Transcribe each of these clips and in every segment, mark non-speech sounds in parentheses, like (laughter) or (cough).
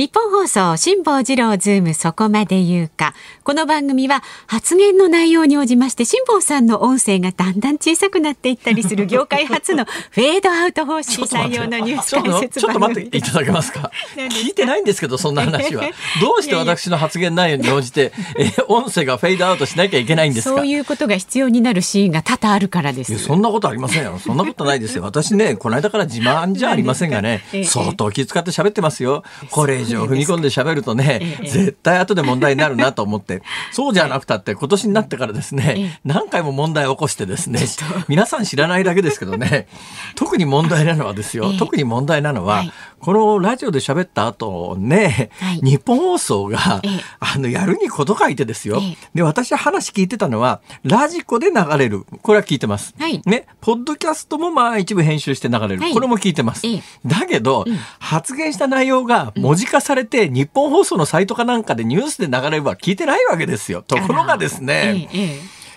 ニッポン放送辛坊治郎ズームそこまで言うか。この番組は発言の内容に応じまして辛坊さんの音声がだんだん小さくなっていったりする業界初のフェードアウト方式採用のニュース解説ちょっと待っていただけますか？(laughs) 聞いてないんですけどそんな話はどうして私の発言内容に応じてえー音声がフェードアウトしなきゃいけないんですか？そういうことが必要になるシーンが多々あるからです。そんなことありませんよ。そんなことないですよ。私ね、この間から自慢じゃありませんがねええ、相当気遣って喋ってますよ。これ以上踏み込んで喋るとねえ、え。絶対後で問題になるなと思って、(laughs) そうじゃなくたって今年になってからですえねえ、何回も問題を起こしてですね、皆さん知らないだけですけどね、特に問題なのはですよ (laughs) ええ、特に問題なのは、はいこのラジオで喋った後ねはい、日本放送がええ、あの、やるにこと書いてですよええ。で、私は話聞いてたのは、ラジコで流れる。これは聞いてます。はいね、ポッドキャストもまあ一部編集して流れる。はいこれも聞いてます。ええだけど、うん発言した内容が文字化されて、日本放送のサイトかなんかでニュースで流れれば聞いてないわけですよ。ところがですね、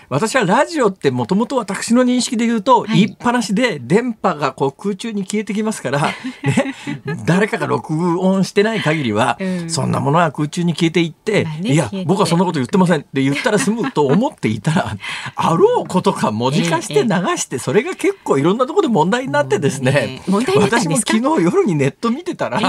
私はラジオってもともと私の認識で言うと、はい。言いっぱなしで電波がこう空中に消えてきますから、(laughs) ね、誰かが録音してない限りは、うん。そんなものは空中に消えていって、まあねいや僕はそんなこと言ってませんって言ったら済むと思っていたら (laughs) あろうことか文字化して流して、それが結構いろんなところで問題になってですね、私も昨日夜にネット見てたら、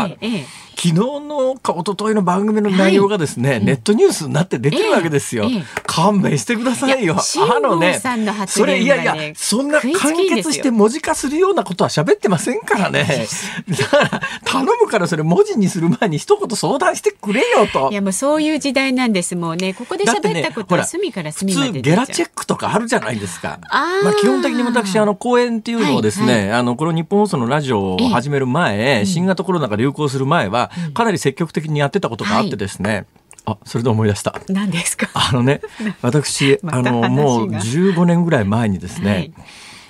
昨日のか一昨日の番組の内容がですね、ネットニュースになって出てるわけですよ。勘弁してくださいよ。いや辛坊さんの発それいやいや、そんな完結して文字化するようなことは喋ってませんからね。(laughs) だから頼むからそれ文字にする前に一言相談してくれよとい。やもうそういう時代なんですもうねここで喋ったことは隅から普隅まで通ゲラチェックとかあるじゃないですか。まあ基本的に私あの公演っていうのをですね、はいあのこの日本放送のラジオを始める前、新型コロナが流行する前はかなり積極的にやってたことがあってですね。あ、それで思い出した。何ですか？あのね、(laughs) 私、あの、もう15年ぐらい前にですね、はい。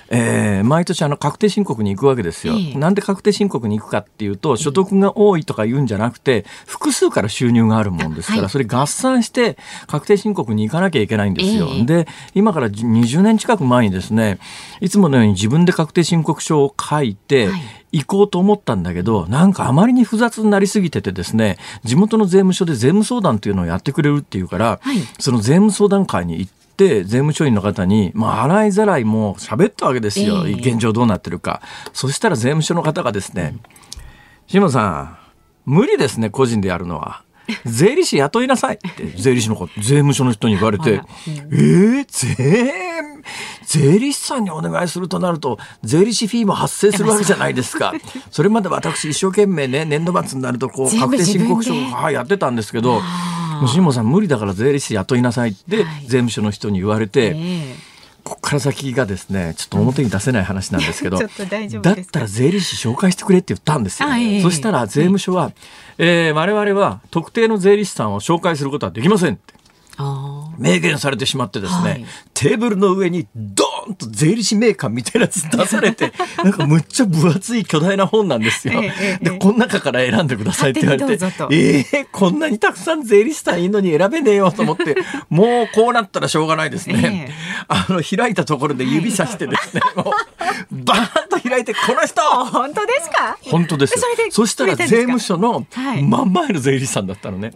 えー毎年あの確定申告に行くわけですよ、ええ。なんで確定申告に行くかっていうと所得が多いとか言うんじゃなくて複数から収入があるもんですから、はい。それ合算して確定申告に行かなきゃいけないんですよ、ええ。で今から20年近く前にですねいつものように自分で確定申告書を書いて、はい行こうと思ったんだけど、なんかあまりに複雑になりすぎててですね、地元の税務署で税務相談っていうのをやってくれるっていうから、はいその税務相談会に行って、税務署員の方に、まあ、洗いざらいもう喋ったわけですよ。ええ現状どうなってるか。そしたら税務署の方がですね、志麻さん、無理ですね、個人でやるのは。税理士雇いなさいって税理士の子税務署の人に言われて、えー、税税理士さんにお願いするとなると税理士フィーも発生するわけじゃないですか。(laughs) それまで私一生懸命ね年度末になるとこう確定申告書をはいやってたんですけどあー。もさん無理だから税理士雇いなさいってはい。税務署の人に言われて、えこっから先がですねちょっと表に出せない話なんですけど (laughs) だったら税理士紹介してくれって言ったんですよ、あええ。そしたら税務署は、えー我々は特定の税理士さんを紹介することはできませんって。あ明言されてしまってですね、はい。テーブルの上にドーンと税理士名鑑みたいなやつ出されて (laughs) なんかむっちゃ分厚い巨大な本なんですよ。ええええでこの中から選んでくださいって言われてええこんなにたくさん税理士さんいるのに選べねえよと思って (laughs) もうこうなったらしょうがないですね。ええ。あの開いたところで指さしてですね、もうバーンと開いてこの人！あ (laughs) 本当ですか？本当です。よそしたら税務署のはい。真ん前の税理士さんだったのね。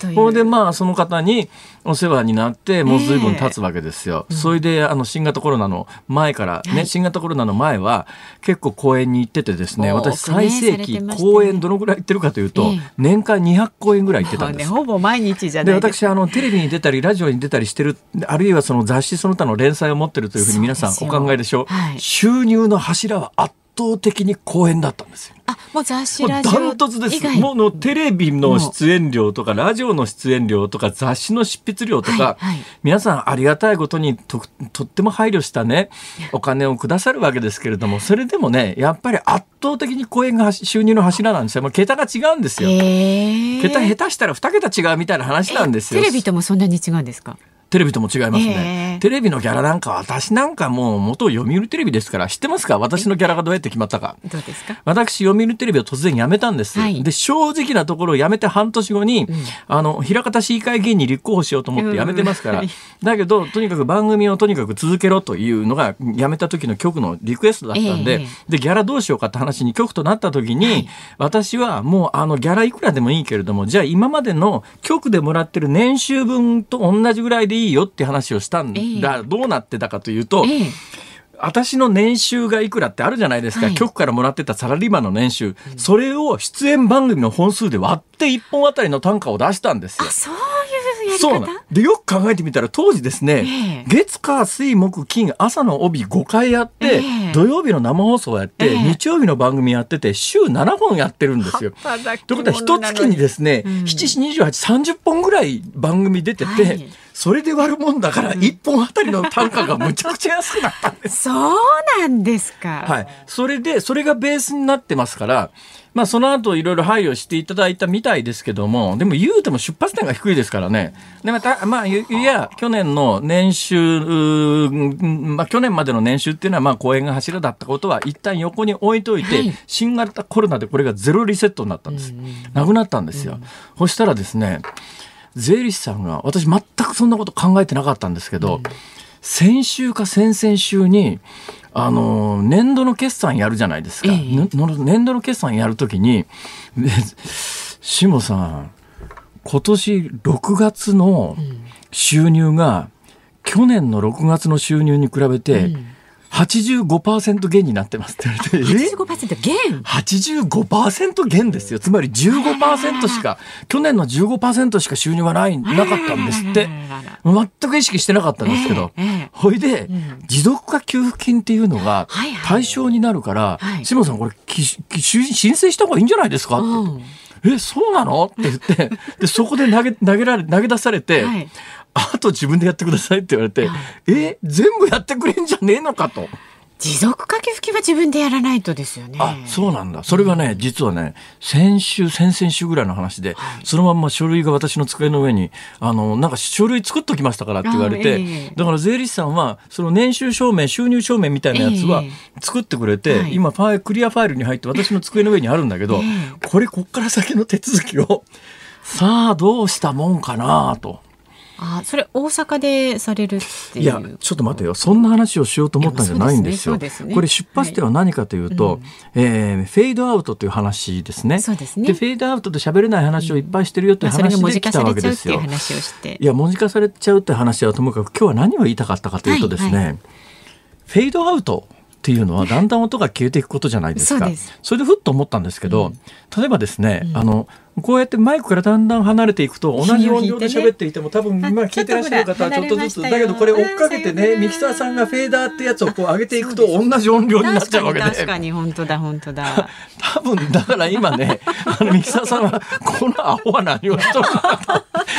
というそれでまあその方にお世話になってもう随分経つわけですよ。それであの新型コロナの前からね、はい。新型コロナの前は結構公演に行っててですね私最盛期公演どのぐらい行ってるかというと、ええ。年間200公演ぐらい行ってたんです。ねほぼ毎日じゃでないです。私あのテレビに出たりラジオに出たりしてるあるいはその雑誌その他の連載を持ってるというふうに皆さんお考えでしょう、はい。収入の柱は圧倒的に公演だったんですよ。もう雑誌ラジオダントツです。もうのテレビの出演料とかラジオの出演料とか雑誌の執筆料とか、はいはい。皆さんありがたいことにととっても配慮したねお金をくださるわけですけれどもそれでもねやっぱり圧倒的に公演が収入の柱なんですよ。もう桁が違うんですよ。へえ桁下手したら2桁違うみたいな話なんですよ。テレビともそんなに違うんですか？テレビとも違いますへね。ーテレビのギャラなんか私なんかもう元読売テレビですから知ってますか？私のギャラがどうやって決まったか。どうですか？私読売テレビを突然辞めたんです、はい。で正直なところ辞めて半年後に、あの枚方市議会議員に立候補しようと思って辞めてますから、うん。だけどとにかく番組をとにかく続けろというのが辞めた時の局のリクエストだったんで,、ええ。でギャラどうしようかって話に局となった時に、私はもうあのギャラいくらでもいいけれどもじゃあ今までの局でもらってる年収分と同じぐらいでいいよって話をしたんだ、ええ。どうなってたかというと、ええ。私の年収がいくらってあるじゃないですか、はい。局からもらってたサラリーマンの年収、それを出演番組の本数で割って1本あたりの単価を出したんですよ。あ。そういうやりそう方なんでよく考えてみたら当時ですね、ええ。月火水木金朝の帯5回やって、ええ。土曜日の生放送やって、ええ。日曜日の番組やってて週7本やってるんですよ。ということは一月にですね、うん。7、28、30本ぐらい番組出てて、はいそれで割るもんだから1本あたりの単価がむちゃくちゃ安くなったんです (laughs) そうなんですか。はい。それで、それがベースになってますから、まあその後いろいろ配慮していただいたみたいですけども、でも言うても出発点が低いですからね。で、また、まあ、いいや、去年の年収、まあ去年までの年収っていうのはまあ公演が柱だったことは一旦横に置いといて、はい新型コロナでこれがゼロリセットになったんです。なくなったんですよ。そしたらですね、税理士さんが、私全くそんなこと考えてなかったんですけど、先週か先々週に、あの、年度の決算やるじゃないですか。年度の決算やるときに、(laughs) で下さん、今年6月の収入が、去年の6月の収入に比べて、85%減になってますって言われて、え？85%減？85%減ですよ。つまり15%しか、去年の15%しか収入がない、なかったんですって。全く意識してなかったんですけど。ほいで、ん。持続化給付金っていうのが対象になるから、はい。志麻さんこれ申請した方がいいんじゃないですかって。言って、え、そうなの？って言って、で、そこで投げ、投げられ、投げ出されて、はいあと自分でやってくださいって言われて、え、全部やってくれんじゃねえのかと。持続化給付金は自分でやらないとですよね。あ、そうなんだ。それがね、実はね、先週、先々週ぐらいの話で、そのまんま書類が私の机の上に、あの、なんか書類作っときましたからって言われて、あええだから税理士さんは、その年収証明、収入証明みたいなやつはええ作ってくれて、はい今ファイル、クリアファイルに入って私の机の上にあるんだけど、えこれこっから先の手続きを、さあどうしたもんかなと。あ、それ大阪でされるっていう。いや、ちょっと待てよ。そんな話をしようと思ったんじゃないんですよ。すねすねこれ出発点は何かというと、はいえーフェードアウトという話ですね。そうですねフェードアウトで喋れない話をいっぱいしてるよというまあそれが話で来たわけですよれちゃうっていう。話をして。いや、文字化されちゃうって話はともかく今日は何を言いたかったかというとですね、はいはフェードアウトっていうのはだんだん音が消えていくことじゃないですか。そうですそれでふっと思ったんですけど、例えばですね、あの、こうやってマイクからだんだん離れていくと同じ音量で喋っていても多分今聞いてらっしゃる方はちょっとずつ、だけどこれ追っかけてね、ミキサーさんがフェーダーってやつをこう上げていくと同じ音量になっちゃうわけで。確かに本当だ本当だ。(laughs) 多分だから今ね、(laughs) あのミキサーさんはこのアホは何をしとるのかと。(laughs)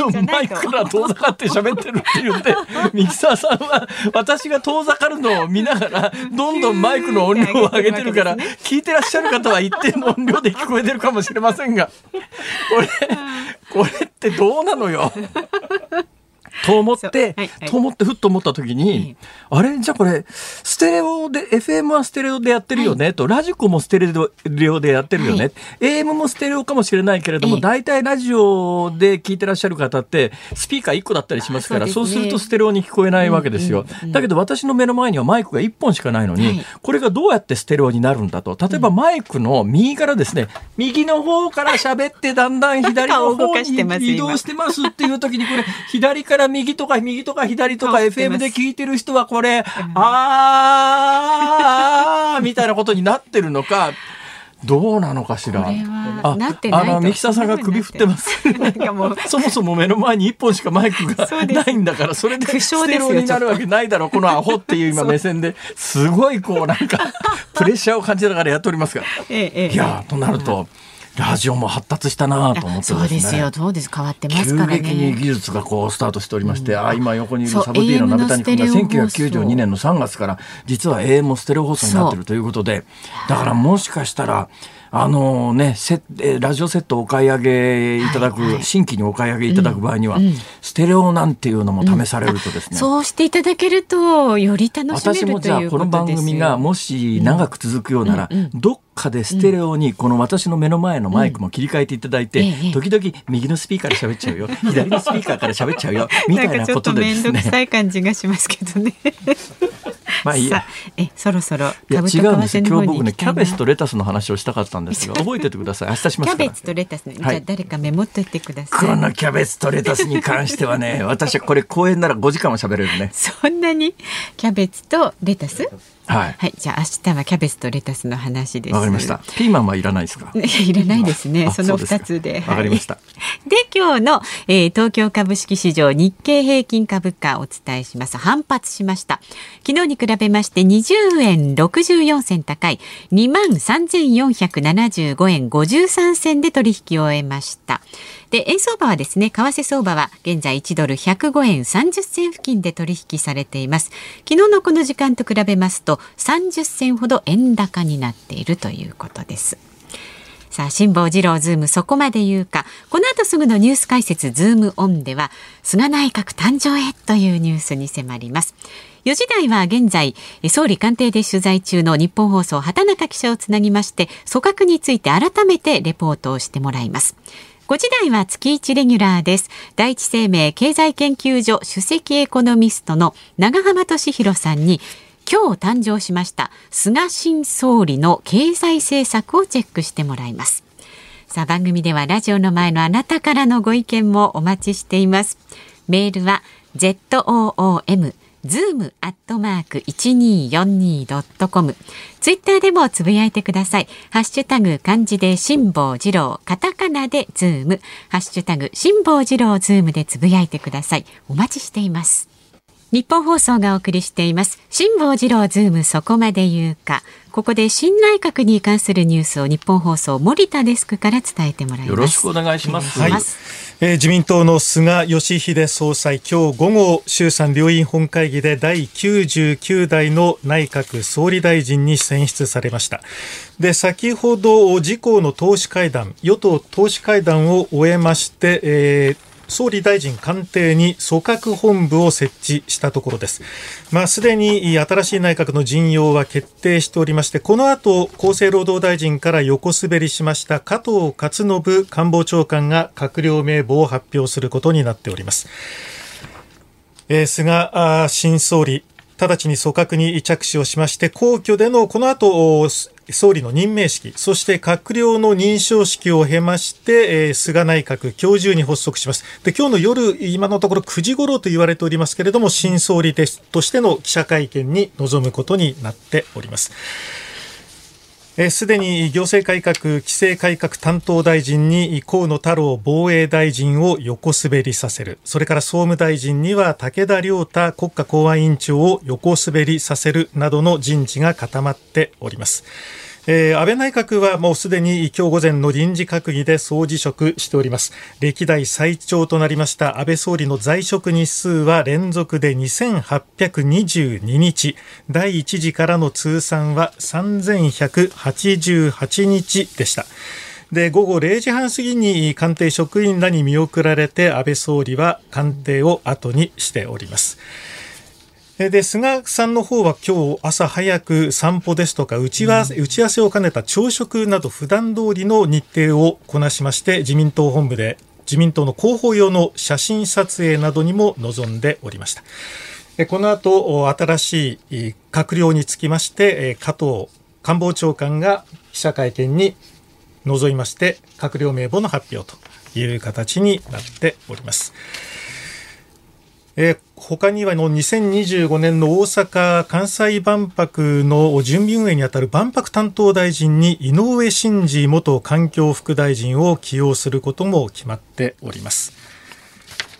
どんどんマイクから遠ざかって喋ってるって言って、ミキサーさんは私が遠ざかるのを見ながら、どんどんマイクの音量を上げてるから、聞いてらっしゃる方は一定の音量で聞こえてるかもしれませんが、これ、これってどうなのよ？と思って、はいはい。と思ってふっと思った時に、あれ？じゃあこれステレオで FM はステレオでやってるよね、とラジコもステレオでやってるよね、はい。AM もステレオかもしれないけれども、ええ。大体ラジオで聞いてらっしゃる方ってスピーカー1個だったりしますからあそ,、そうねするとステレオに聞こえないわけですよ、だけど私の目の前にはマイクが1本しかないのに、はい。これがどうやってステレオになるんだと？例えばマイクの右からですね右の方から喋ってだんだん左の方かしてますに移動してますっていう時にこれ左から右とか右とか左とか FM すで聞いてる人はこれ、あーみたいなことになってるのかどうなのかしら。あ、あのミキサーさんが首振ってます。(laughs) そもそも目の前に一本しかマイクがないんだから、それでステレオになるわけないだろう。このアホっていう今目線ですごいこうなんか (laughs) プレッシャーを感じながらやっておりますが。ええ、いやとなると。ラジオも発達したなと思って、ね、そうですよ、そうです、変わってますからね。急激に技術がこうスタートしておりまして、うん、あ今横にいるサブ D の鍋谷君が1992年の3月から実は AM もステレオ放送になってるということで、だからもしかしたら。あのね、セラジオセットお買い上げいただく、はいはい、新規にお買い上げいただく場合には、うんうん、ステレオなんていうのも試されるとですね、うん、そうしていただけるとより楽しめる私もじゃあこの番組がもし長く続くようなら、うんうん、どっかでステレオにこの私の目の前のマイクも切り替えていただいて、時々右のスピーカーで喋っちゃうよ。(laughs) 左のスピーカーから喋っちゃうよ。みたいなことでですね。面倒くさい感じがしますけどね。まあいいや。え、そろそろいや違うんです今日僕ねキャベツとレタスの話をしたかったんですが (laughs) 覚えててください。明日しますキャベツとレタス、ね、じゃあ誰かメモっといてください。このキャベツとレタスに関してはね、私はこれ公演なら5時間は喋れるね。(laughs) そんなにキャベツとレタス？はい、はい、じゃあ明日はキャベツとレタスの話です。わかりました。ピーマンはいらないですか？(laughs) いらないですね。その二つで。わかりました。(laughs) で今日の、えー、東京株式市場日経平均株価お伝えします。反発しました。昨日に比べまして20円64銭高い2万3475円53銭で取引を終えました。で円相場はですね為替相場は現在1ドル105円30銭付近で取引されています昨日のこの時間と比べますと30銭ほど円高になっているということですさあ、辛坊治郎ズームそこまで言うか。この後すぐのニュース解説ズームオンでは、菅内閣誕生へというニュースに迫ります。4時台は現在、総理官邸で取材中のニッポン放送畑中記者をつなぎまして、組閣について改めてレポートをしてもらいます。5時台は月1レギュラーです。第一生命経済研究所首席エコノミストの永濱利廣さんに今日誕生しました菅新総理の経済政策をチェックしてもらいます。さあ番組ではラジオの前のあなたからのご意見もお待ちしています。メールは zoom ズームアットマーク 1242.com ツイッターでもつぶやいてください。ハッシュタグ漢字で辛坊治郎、カタカナでズーム、ハッシュタグ辛坊治郎ズームでつぶやいてください。お待ちしています。ニッポン放送がお送りしています。辛坊治郎ズームそこまで言うか。ここで新内閣に関するニュースをニッポン放送森田デスクから伝えてもらいます。よろしくお願いします。はい、えー、自民党の菅義偉総裁、今日午後、衆参両院本会議で第99代の内閣総理大臣に選出されました。で、先ほど、自公の党首会談、与党党首会談を終えまして、えー総理大臣官邸に組閣本部を設置したところです。まあ、すでに新しい内閣の陣容は決定しておりまして、この後、厚生労働大臣から横滑りしました加藤勝信官房長官が閣僚名簿を発表することになっております。えー、菅新総理、直ちに組閣に着手をしまして、皇居でのこの後、総理の任命式、そして閣僚の認証式を経まして、えー、菅内閣今日中に発足します。で、今日の夜、今のところ9時頃と言われておりますけれども、新総理ですとしての記者会見に臨むことになっております。すでに行政改革、規制改革担当大臣に河野太郎防衛大臣を横滑りさせる。それから総務大臣には武田良太国家公安委員長を横滑りさせるなどの人事が固まっております。えー、安倍内閣はもうすでに今日午前の臨時閣議で総辞職しております。歴代最長となりました安倍総理の在職日数は連続で2822日。第1次からの通算は3188日でした。で午後0時半過ぎに官邸職員らに見送られて安倍総理は官邸を後にしております。で菅さんの方は今日朝早く散歩ですとか打ち合わせ,、打ち合わせを兼ねた朝食など普段通りの日程をこなしまして自民党本部で自民党の広報用の写真撮影などにも臨んでおりました。この後、新しい閣僚につきまして、加藤官房長官が記者会見に臨みまして、閣僚名簿の発表という形になっております。えー、他にはの2025年の大阪・関西万博の準備運営にあたる万博担当大臣に井上真司元環境副大臣を起用することも決まっております。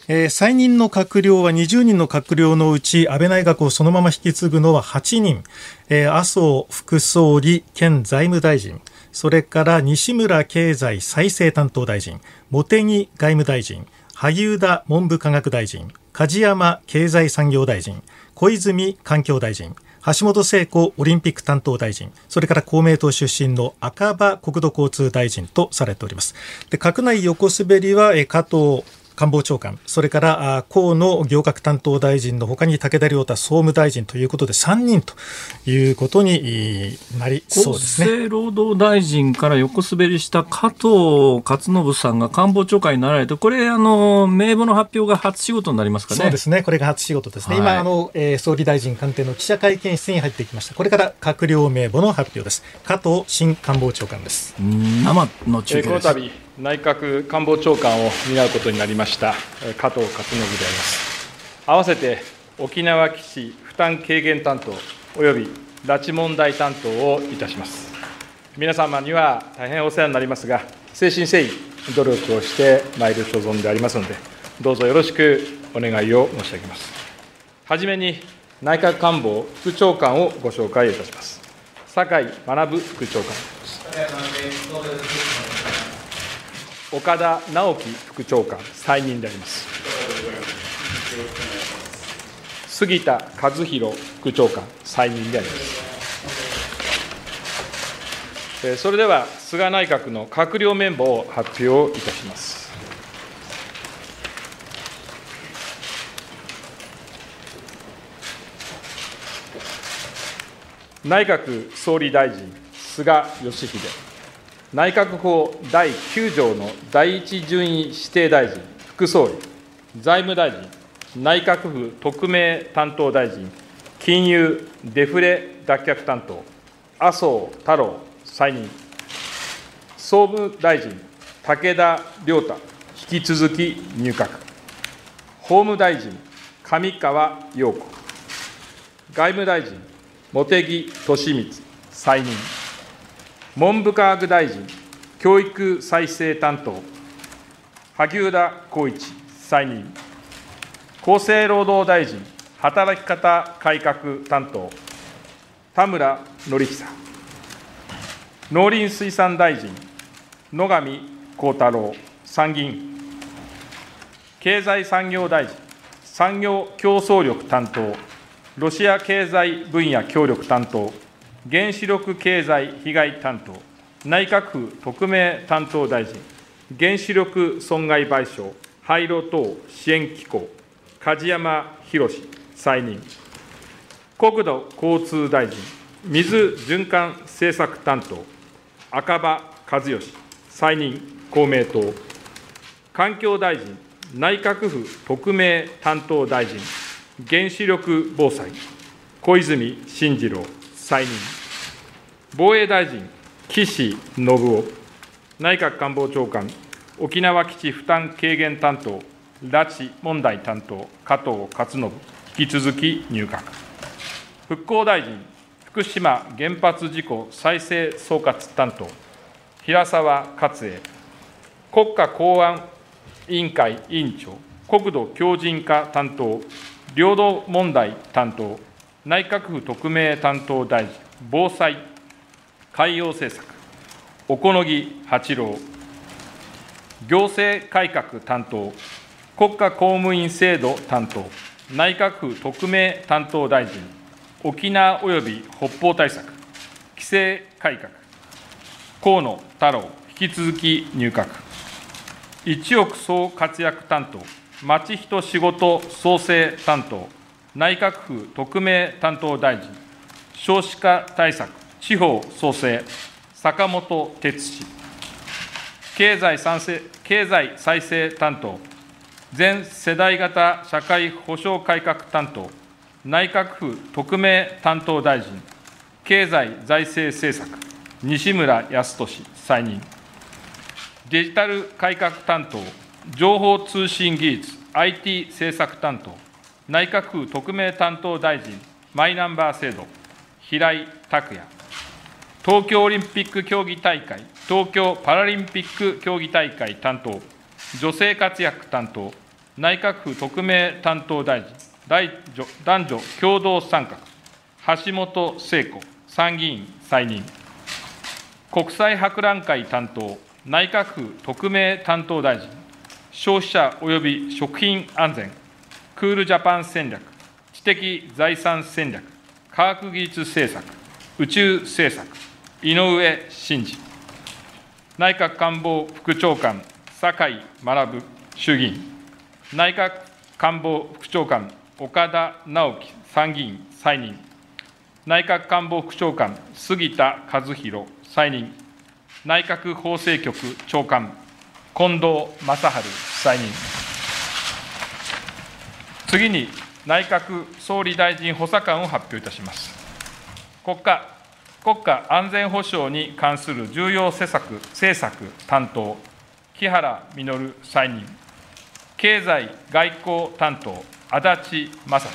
えー、再任の閣僚は20人の閣僚のうち安倍内閣をそのまま引き継ぐのは8人、えー、麻生副総理兼財務大臣。それから西村経済再生担当大臣。茂木外務大臣。萩生田文部科学大臣梶山経済産業大臣小泉環境大臣橋本聖子オリンピック担当大臣、それから公明党出身の赤羽国土交通大臣とされております。で、閣内横滑りは加藤官房長官、それから河野行革担当大臣のほかに武田良太総務大臣ということで3人ということになりそうですね。厚生労働大臣から横滑りした加藤勝信さんが官房長官になられて、これ、あの名簿の発表が初仕事になりますかね。そうですね、これが初仕事ですね、はい、今あの、えー、総理大臣官邸の記者会見室に入ってきました、これから閣僚名簿の発表です、加藤新官房長官です。生の中継です、えー内閣官房長官を担うことになりました加藤勝信であります。合わせて沖縄基地負担軽減担当および拉致問題担当をいたします。皆様には大変お世話になりますが誠心誠意努力をしてまいる所存でありますのでどうぞよろしくお願いを申し上げます。はじめに内閣官房副長官をご紹介いたします。酒井学副長官です。岡田直樹副長官、再任であります。杉田和弘副長官、再任であります。それでは、菅内閣の閣僚メンバーを発表いたします。内閣総理大臣、菅義偉。内閣法第9条の第一順位指定大臣、副総理、財務大臣、内閣府特命担当大臣、金融デフレ脱却担当、麻生太郎再任、総務大臣、武田良太、引き続き入閣、法務大臣、上川陽子、外務大臣、茂木敏光、再任。文部科学大臣、教育再生担当、萩生田光一、再任。厚生労働大臣、働き方改革担当、田村典久。農林水産大臣、野上幸太郎、参議院。経済産業大臣、産業競争力担当、ロシア経済分野協力担当、原子力経済被害担当、内閣府特命担当大臣、原子力損害賠償、廃炉等支援機構、梶山博再任、国土交通大臣、水循環政策担当、赤羽和義、再任、公明党、環境大臣、内閣府特命担当大臣、原子力防災、小泉進次郎、再任。防衛大臣、岸信夫。内閣官房長官、沖縄基地負担軽減担当、拉致問題担当、加藤勝信。引き続き入閣。復興大臣、福島原発事故再生総括担当、平沢勝栄。国家公安委員会委員長、国土強靭化担当、領土問題担当、内閣府特命担当大臣、防災、海洋政策、小此木八郎、行政改革担当、国家公務員制度担当、内閣府特命担当大臣、沖縄及び北方対策、規制改革、河野太郎、引き続き入閣、一億総活躍担当、町人仕事創生担当、内閣府特命担当大臣、少子化対策、地方創生、坂本哲司。経済賛成経済再生担当、全世代型社会保障改革担当、内閣府特命担当大臣、経済財政政策、西村康稔再任。デジタル改革担当、情報通信技術 IT 政策担当、内閣府特命担当大臣マイナンバー制度、平井拓也。東京オリンピック競技大会、東京パラリンピック競技大会担当、女性活躍担当、内閣府特命担当大臣、男女共同参画、橋本聖子参議院再任、国際博覧会担当、内閣府特命担当大臣、消費者及び食品安全、クールジャパン戦略、知的財産戦略、科学技術政策、宇宙政策、井上真司、内閣官房副長官、酒井学衆議院、内閣官房副長官、岡田直樹参議院再任、内閣官房副長官、杉田和弘再任、内閣法制局長官、近藤正春再任。次に、内閣総理大臣補佐官を発表いたします。国家国家安全保障に関する重要施策政策担当、木原稔再任、経済外交担当、足立正史、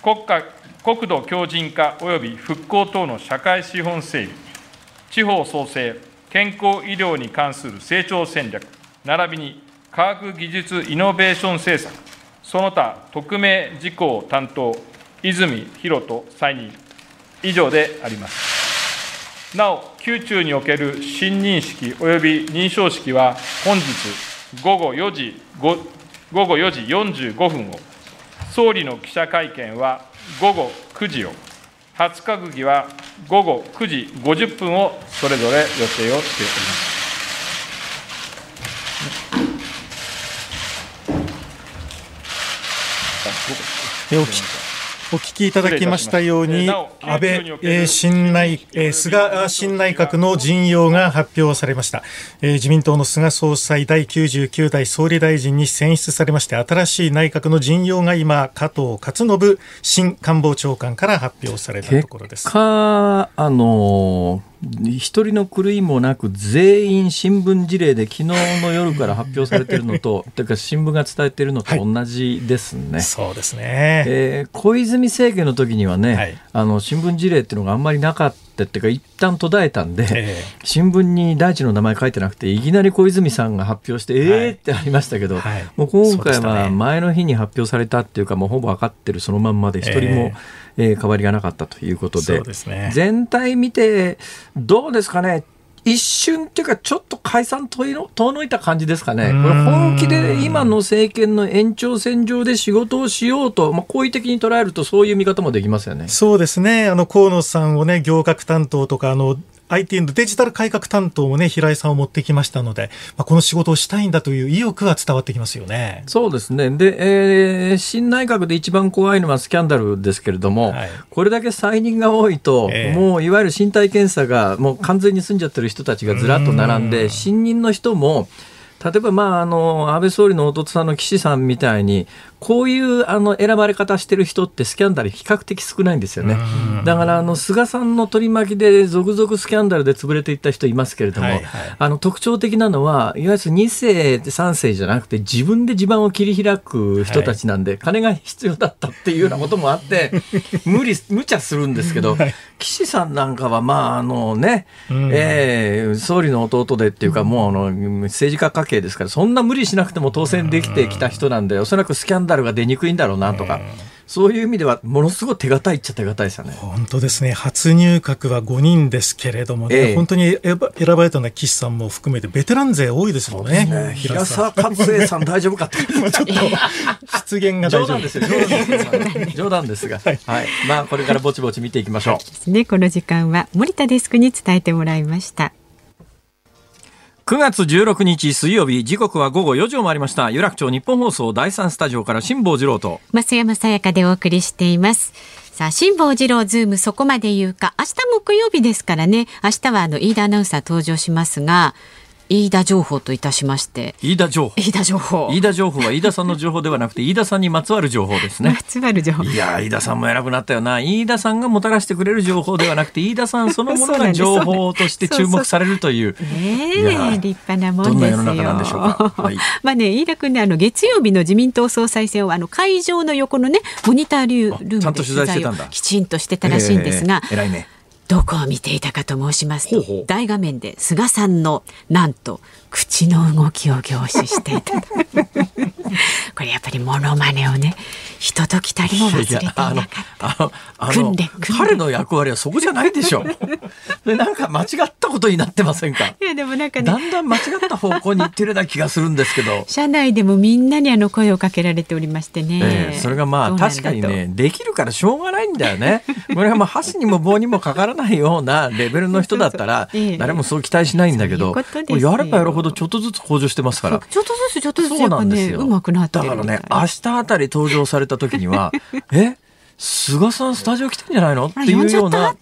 国家国土強靭化及び復興等の社会資本整備、地方創生、健康医療に関する成長戦略、並びに科学技術イノベーション政策、その他特命事項担当、泉博人再任、以上であります。なお、宮中における新任式及び認証式は、本日午後4時午後4時45分を、総理の記者会見は午後9時を、初閣議は午後9時50分をそれぞれ予定をしております。お聞きいただきましたように、安倍新内、菅新内閣の陣容が発表されました。自民党の菅総裁第99代総理大臣に選出されまして、新しい内閣の陣容が今、加藤勝信新官房長官から発表されたところです。結果、あのー一人の狂いもなく全員新聞事例で昨日の夜から発表されているのと (laughs) というか新聞が伝えているのと同じですね。はい、そうですね、えー、小泉政権の時にはね、はい、あの新聞事例っていうのがあんまりなかったっていうか一旦途絶えたんで、えー、新聞に大地の名前書いてなくていきなり小泉さんが発表して、えーってありましたけど、はい、もう今回は前の日に発表されたっていうかもうほぼ分かってるそのまんまで一人も、えーえー、変わりがなかったということで、ね、全体見て、どうですかね、一瞬っていうか、ちょっと解散遠のいた感じですかね、これ、本気で今の政権の延長線上で仕事をしようと、まあ、好意的に捉えると、そういう見方もできますよね。そうですね、あの河野さんをね、行革担当とか、あの IT のデジタル改革担当もね、平井さんを持ってきましたので、まあ、この仕事をしたいんだという意欲は伝わってきますよね。そうですね。で、えー、新内閣で一番怖いのはスキャンダルですけれども、はい、これだけ再任が多いと、えー、もういわゆる身体検査がもう完全に済んじゃってる人たちがずらっと並んで、新任の人も、例えば、まあ、あの、安倍総理の弟さんの岸さんみたいに、こういうあの選ばれ方してる人ってスキャンダル比較的少ないんですよね。だからあの菅さんの取り巻きで続々スキャンダルで潰れていった人いますけれども、はいはい、あの特徴的なのはいわゆる2世3世じゃなくて自分で地盤を切り開く人たちなんで、はい、金が必要だったっていうようなこともあって (laughs) 無理無茶するんですけど、はい、岸さんなんかはまああのね、えー、総理の弟でっていうかもうあの政治家家系ですからそんな無理しなくても当選できてきた人なんでおそらくスキャンダルルが出にくいんだろうなとか。そういう意味では、ものすごい手堅いっちゃ手堅いですよね。本当ですね。初入閣は5人ですけれどもね、ええ、本当に選ばれたのは岸さんも含めて、ベテラン勢多いですもんね。ね平沢勝栄さん大丈夫かって。(laughs) ちょっと、出現が大丈夫。冗談ですよ。(laughs) 冗談ですが。はい、はい。まあ、これからぼちぼち見ていきましょう。ね、この時間は森田デスクに伝えてもらいました。9月16日水曜日時刻は午後4時を回りました。有楽町日本放送第三スタジオから辛坊治郎と。増山さやかでお送りしています。さあ辛坊治郎ズームそこまで言うか。明日木曜日ですからね。明日はあの飯田アナウンサー登場しますが飯田情報といたしまして。飯田情報。飯田情報。飯田情報は飯田さんの情報ではなくて飯田さんにまつわる情報ですね。(laughs) まつわる情報。いや飯田さんも偉くなったよな。飯田さんがもたらしてくれる情報ではなくて飯田さんそのものが情報として注目されるという。え立派なもんですよ。なんでしょうか。はい。まあね飯田君ねあの月曜日の自民党総裁選をあの会場の横のねモニタールームでちゃんと取材してたんだ。をきちんとしてたらしいんですが、えー偉いねどこを見ていたかと申しますと大画面で菅さんのなんと口の動きを凝視していた。これやっぱりモノマネをねひとときたりも忘れていなかった。訓練彼の役割はそこじゃないでしょ。でなんか間違ったことになってませんか？いやでもなんかねだんだん間違った方向に行ってるような気がするんですけど。社内でもみんなにあの声をかけられておりましてね、ええそれがまあ確かにねできるからしょうがないんだよね。これはまあ箸にも棒にもかからないようなレベルの人だったら誰もそう期待しないんだけどそういうことですよ。やればやるほどちょっとずつ向上してますから。ちょっとずつちょっとずつやっぱねなんですよ。上手くなってるだからね明日あたり登場された時にはえ？菅さんスタジオ来てんじゃないの？ってあいうような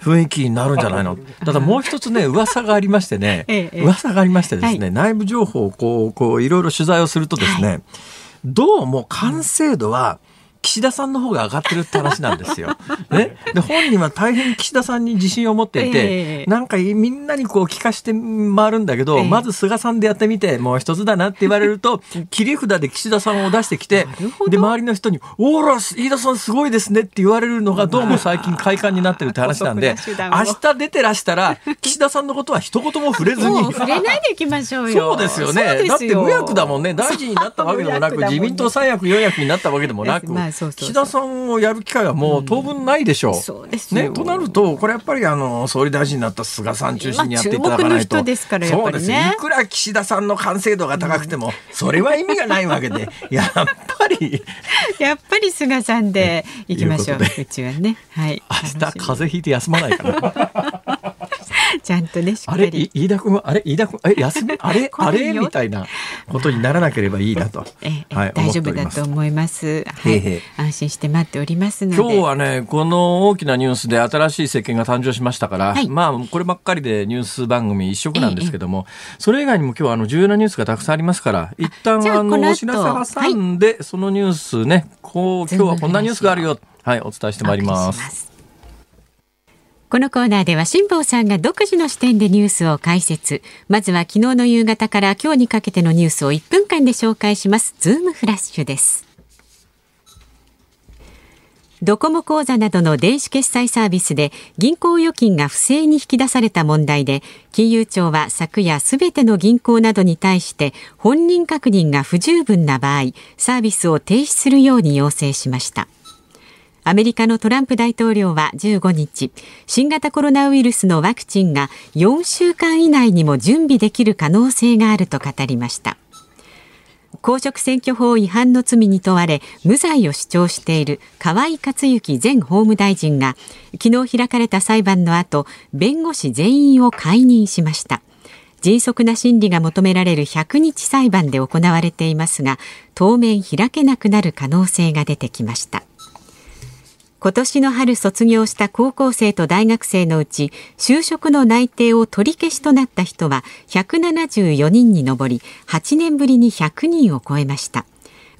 雰囲気になるんじゃないの？ただもう一つね噂がありましてね、(laughs) ええ噂がありましてですね、はい。内部情報をこうこういろいろ取材をするとですね、どうも完成度は岸田さんの方が上がってるって話なんですよ。(laughs) ね、で本人は大変岸田さんに自信を持っていて、ええ。なんかみんなにこう聞かして回るんだけど、ええ。まず菅さんでやってみてもう一つだなって言われると (laughs) 切り札で岸田さんを出してきてで周りの人に「おーら飯田さんすごいですね」って言われるのが (laughs) どうも最近快感になってるって話なんで明日出てらしたら岸田さんのことは一言も触れずに。触れないでいきましょうよ。そうですよね。だって無役だもんね。大臣になったわけでもなく、ね自民党三役四役になったわけでもなく、岸田さんをやる機会はもう当分ないでしょう。そうですよ。ね、となるとこれやっぱりあの総理大臣になった菅さん中心にやっていただかないと、ですからいくら岸田さんの完成度が高くてもそれは意味がないわけで (laughs) やっぱり。やっぱり菅さんでいきましょうううちはね。はい。明日風邪ひいて休まないかな。(laughs) ちゃんとねしっかあれ飯田君はあれ飯田君え休み？あれ？(laughs) あれよ。みたいなことにならなければいいなと、(laughs) ええはい、大丈夫だと思います。はい。安心して待っておりますので。今日はねこの大きなニュースで新しい政権が誕生しましたから、はい。まあこればっかりでニュース番組一色なんですけども、それ以外にも今日はあの重要なニュースがたくさんありますから一旦あのお知らせ挟んで、そのニュースねこう今日はこんなニュースがあるよ。はいお伝えしてまいりますこのコーナーでは辛坊さんが独自の視点でニュースを解説。まずは昨日の夕方から今日にかけてのニュースを1分間で紹介します。ズームフラッシュです。ドコモ口座などの電子決済サービスで銀行預金が不正に引き出された問題で金融庁は昨夜すべての銀行などに対して本人確認が不十分な場合サービスを停止するように要請しましたアメリカのトランプ大統領は15日新型コロナウイルスのワクチンが4週間以内にも準備できる可能性があると語りました。公職選挙法違反の罪に問われ無罪を主張している河井克行前法務大臣が昨日開かれた裁判の後弁護士全員を解任しました。迅速な審理が求められる100日裁判で行われていますが当面開けなくなる可能性が出てきました。今年の春卒業した高校生と大学生のうち就職の内定を取り消しとなった人は174人に上り8年ぶりに100人を超えました。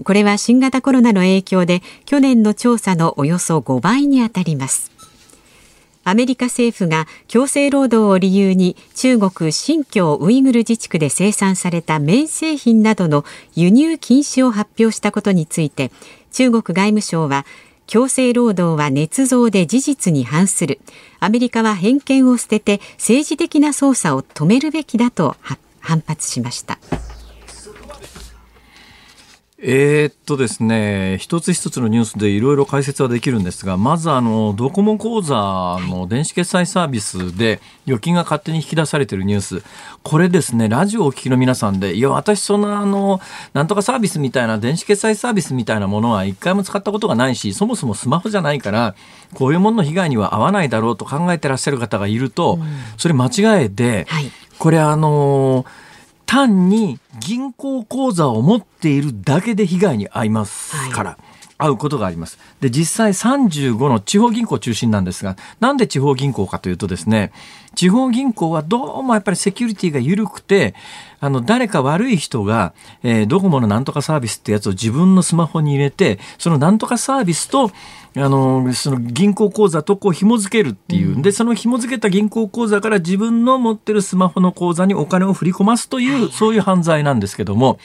これは新型コロナの影響で去年の調査のおよそ5倍にあたります。アメリカ政府が強制労働を理由に中国新疆ウイグル自治区で生産された綿製品などの輸入禁止を発表したことについて中国外務省は強制労働は捏造で事実に反する。アメリカは偏見を捨てて政治的な捜査を止めるべきだと反発しました。えーっとですね、一つ一つのニュースでいろいろ解説はできるんですが、まずあの、ドコモ口座の電子決済サービスで預金が勝手に引き出されているニュース。これですね、ラジオをお聞きの皆さんで、いや、私そんなあの、なんとかサービスみたいな、電子決済サービスみたいなものは一回も使ったことがないし、そもそもスマホじゃないから、こういうものの被害には合わないだろうと考えてらっしゃる方がいると、それ間違えで、はい。これあの単に銀行口座を持っているだけで被害に遭いますから、会うことがあります。で、実際35の地方銀行中心なんですが、なんで地方銀行かというとですね、地方銀行はどうもやっぱりセキュリティが緩くて、あの、誰か悪い人が、えー、ドコモのなんとかサービスってやつを自分のスマホに入れて、そのなんとかサービスと、あの、その銀行口座とこう紐付けるっていう。うん、で、その紐付けた銀行口座から自分の持ってるスマホの口座にお金を振り込ますという、そういう犯罪なんですけども、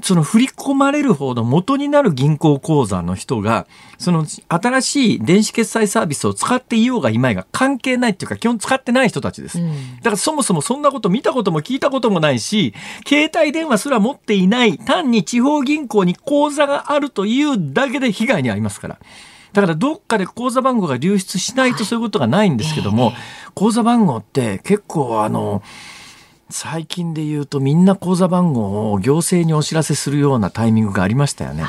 その振り込まれる方の元になる銀行口座の人が、その新しい電子決済サービスを使っていようがいまいが関係ないっていうか、基本使ってない人たちです。だからそもそもそんなこと見たことも聞いたこともないし、携帯電話すら持っていない、単に地方銀行に口座があるというだけで被害に遭いますから。だからどっかで口座番号が流出しないとそういうことがないんですけども、口座番号って結構あの、最近で言うとみんな口座番号を行政にお知らせするようなタイミングがありましたよね。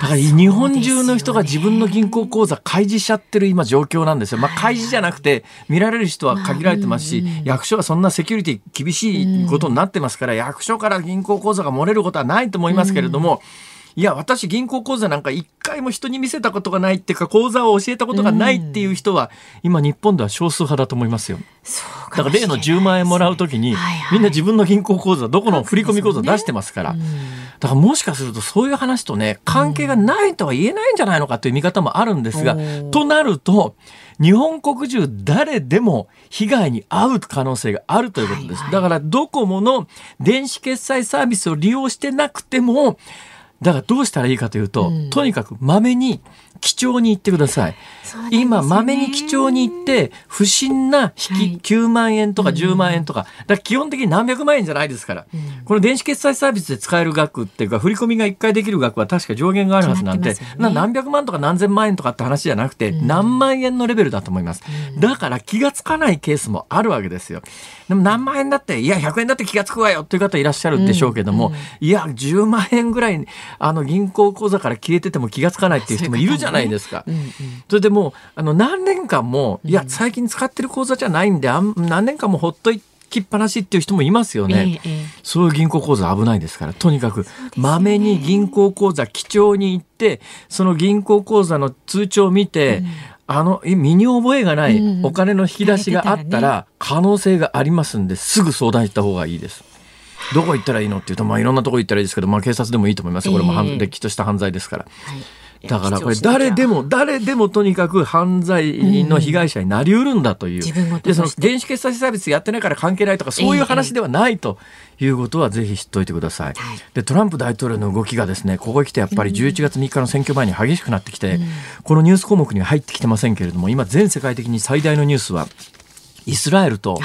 だから日本中の人が自分の銀行口座開示しちゃってる今状況なんですよ。まあ開示じゃなくて見られる人は限られてますし、役所はそんなセキュリティ厳しいことになってますから、役所から銀行口座が漏れることはないと思いますけれども、いや、私銀行口座なんか一回も人に見せたことがないっていうか、口座を教えたことがないっていう人は、今日本では少数派だと思いますよ。だから例の10万円もらうときに、みんな自分の銀行口座、どこの振込口座出してますから。だからもしかするとそういう話とね、関係がないとは言えないんじゃないのかという見方もあるんですが、となると、日本国中誰でも被害に遭う可能性があるということです。だからドコモの電子決済サービスを利用してなくても、だからどうしたらいいかというと、うん、とにかくまめに基調に行ってください。ね、今、まめに基調に行って、不審な引き、9万円とか10万円とか、だから基本的に何百万円じゃないですから、うん、この電子決済サービスで使える額っていうか、振り込みが1回できる額は確か上限があるはずなんで、ね、何百万とか何千万円とかって話じゃなくて、うん、何万円のレベルだと思います。だから気がつかないケースもあるわけですよ。でも何万円だって、いや、100円だって気がつくわよっていう方いらっしゃるでしょうけども、いや、10万円ぐらい、あの、銀行口座から消えてても気がつかないっていう人もいるじゃないですか。それでもうあの何年間もいや最近使ってる口座じゃないんであん何年間もほっといきっぱなしっていう人もいますよね、ええ、そういう銀行口座危ないですから。とにかくまめ、に銀行口座基調に行ってその銀行口座の通帳を見て、うんあの、身に覚えがないお金の引き出しがあったら、可能性がありますんで、すぐ相談した方がいいです。どこ行ったらいいのっていうと、まあ、いろんなとこ行ったらいいですけど、まあ、警察でもいいと思います。これも、えー、れっきとした犯罪ですから。はいだからこれ誰でも誰でもとにかく犯罪の被害者になりうるんだという、うん、でその電子決済サービスやってないから関係ないとかそういう話ではないということはぜひ知っておいてください。でトランプ大統領の動きがですねここへ来てやっぱり11月3日の選挙前に激しくなってきて、うん、このニュース項目には入ってきてませんけれども今全世界的に最大のニュースはイスラエルと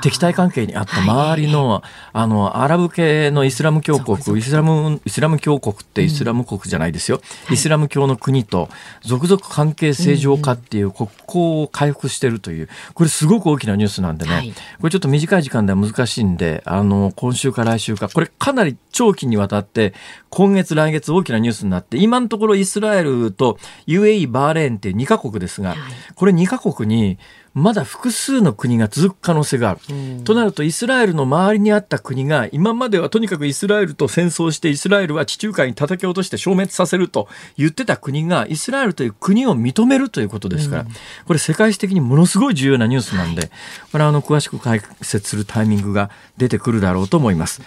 敵対関係にあった周りの、あの、アラブ系のイスラム教国、イスラム、イスラム教国ってイスラム国じゃないですよ。イスラム教の国と続々関係正常化っていう国交を回復してるという、これすごく大きなニュースなんでね、これちょっと短い時間では難しいんで、あの、今週か来週か、これかなり長期にわたって、今月来月大きなニュースになって、今のところイスラエルと UAE、バーレーンっていう2カ国ですが、これ2カ国にまだ複数の国が続く可能性がある。となるとイスラエルの周りにあった国が今まではとにかくイスラエルと戦争してイスラエルは地中海に叩き落として消滅させると言ってた国がイスラエルという国を認めるということですから、これ世界史的にものすごい重要なニュースなんで、これはあの詳しく解説するタイミングが出てくるだろうと思います。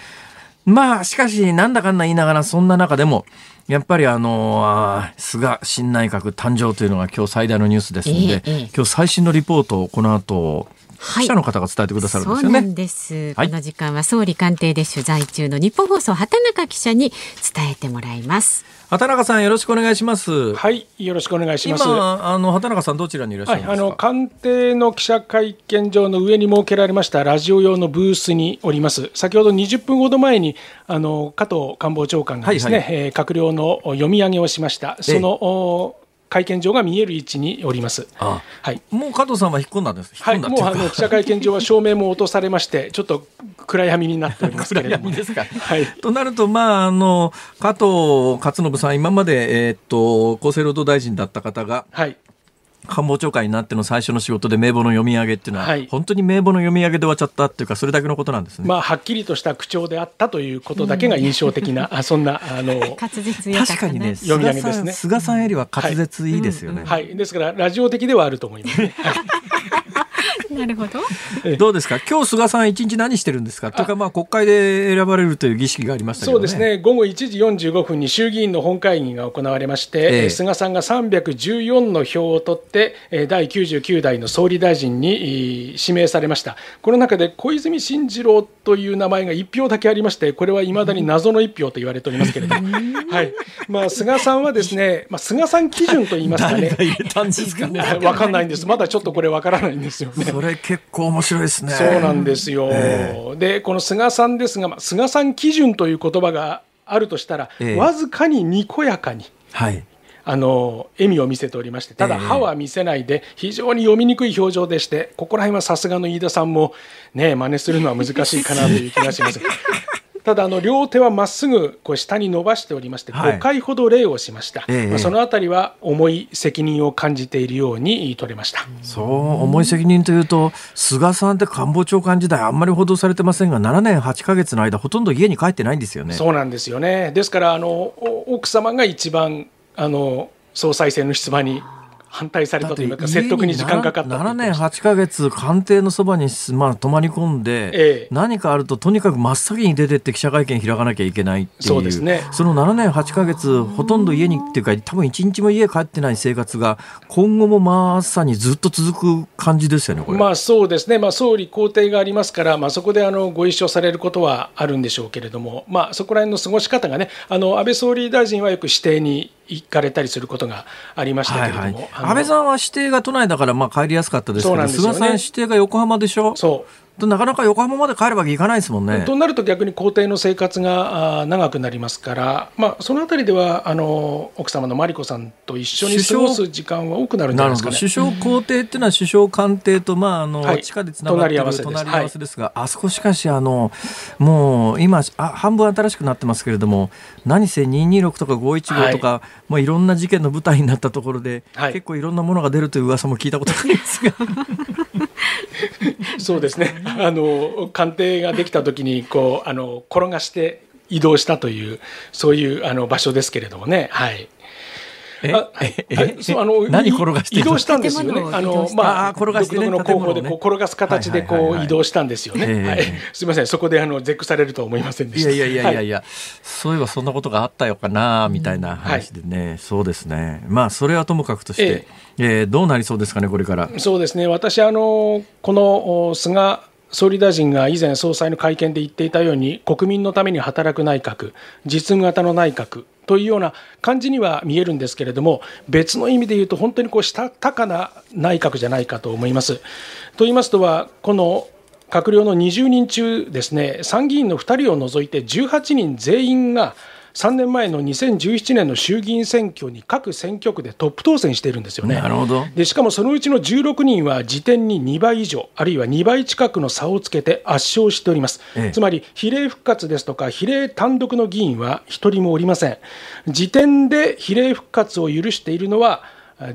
まあしかしなんだかんだ言いながらそんな中でもやっぱりあの菅新内閣誕生というのが今日最大のニュースですので、え。今日最新のリポートをこの後記者の方が伝えてくださるんですよね。そうなんです。この時間は総理官邸で取材中の日本放送畑中記者に伝えてもらいます。畑中さんよろしくお願いします。はい、よろしくお願いします。今あの畑中さんどちらにいらっしゃいますか？はい、あの官邸の記者会見場の上に設けられましたラジオ用のブースにおります。先ほど20分ほど前にあの加藤官房長官がですね、はいはい、えー、閣僚の読み上げをしました。その、会見場が見える位置におります。ああはい。もう加藤さんは引っ込んだんです。はい。もうあの記者会見場は照明も落とされまして、(laughs) ちょっと暗闇になっておりますけれども、ですか？はい。となるとまああの加藤勝信さん今までえー、っと厚生労働大臣だった方が、はい。官房長官になっての最初の仕事で名簿の読み上げっていうのは、はい、本当に名簿の読み上げで終わっちゃったっていうかそれだけのことなんですね。まあはっきりとした口調であったということだけが印象的な、うん、そんなあの (laughs) 確かにね読み上げですね。菅さんよりは滑舌いいですよね。はい、はい、ですからラジオ的ではあると思います、ね。(laughs) (laughs) なるほど。どうですか？今日菅さん一日何してるんですか？というかまあ国会で選ばれるという儀式がありましたけど、ね、そうですね。午後1時45分に衆議院の本会議が行われまして、えー、菅さんが314の票を取って第99代の総理大臣に指名されました。この中で小泉進次郎という名前が1票だけありまして、これはいまだに謎の1票と言われておりますけれども、はい。まあ菅さんはですね、まあ菅さん基準と言いますかね。わかんないんです。まだちょっとこれわからないんですよね。それ結構面白いですね。そうなんですよ。えー、で、この菅さんですが、まあ、菅さん基準という言葉があるとしたら、えー、わずかににこやかに。はいあの笑みを見せておりましてただ歯は見せないで非常に読みにくい表情でしてここら辺はさすがの飯田さんもね真似するのは難しいかなという気がします。(laughs) ただあの両手はまっすぐこう下に伸ばしておりまして5回ほど礼をしました、はい、まあ、そのあたりは重い責任を感じているように取れました。そう重い責任というと菅さんって官房長官時代あんまり報道されてませんが7年8か月の間ほとんど家に帰ってないんですよね。そうなんですよね。ですからあの奥様が一番あの総裁選の出馬に反対されたというか説得に時間かかった7年8か月官邸のそばに、まあ、泊まり込んで、ええ、何かあるととにかく真っ先に出てって記者会見開かなきゃいけないっていう。そうです、ね、その7年8か月ほとんど家にっていうか多分一日も家帰ってない生活が今後もまさにずっと続く感じですよねまあそうですね、まあ、総理公邸がありますから、まあ、そこであのご一緒されることはあるんでしょうけれども、まあ、そこら辺の過ごし方がねあの安倍総理大臣はよく指定に行かれたりすることがありましたけれども、はいはい、安倍さんは指定が都内だからまあ帰りやすかったですけど、ね、菅さん指定が横浜でしょ？そうなかなか横浜まで帰るわけいかないですもんね。となると逆に公邸の生活が長くなりますから、まあ、そのあたりではあの奥様の真理子さんと一緒に過ごす時間は多くなるんじゃないですか、ね、首相公邸っていうのは首相官邸と、まああの、はい、地下でつながっている隣り合わせです。が、はい、あそこしかしあのもう今あ半分新しくなってますけれども何せ226とか515とか、はい、もういろんな事件の舞台になったところで、はい、結構いろんなものが出るという噂も聞いたことありますが。(laughs) そうですね (laughs) あの官邸ができた時にこうあの転がして移動したというそういうあの場所ですけれどもね。はい。え？あえ？そうあの何転がして？移動したんですよね。あのまあ転がして、ね、の工法でこう転がす形でこう移動したんですよね。はい、すみません。そこであの絶句されると思いませんでした。いやいやいやいやいや、はい、そういえばそんなことがあったよかなみたいな話でね、はい、そうですね。まあそれはともかくとして、えー、え。ー、どうなりそうですかねこれから。そうですね。私あのこの菅総理大臣が以前総裁の会見で言っていたように国民のために働く内閣実務型の内閣というような感じには見えるんですけれども別の意味で言うと本当にこうしたたかな内閣じゃないかと思います。と言いますとはこの閣僚の20人中ですね参議院の2人を除いて18人全員が3年前の2017年の衆議院選挙に各選挙区でトップ当選しているんですよね。なるほどでしかもそのうちの16人は時点に2倍以上、あるいは2倍近くの差をつけて圧勝しております。ええ、つまり比例復活ですとか、比例単独の議員は1人もおりません。時点で比例復活を許しているのは、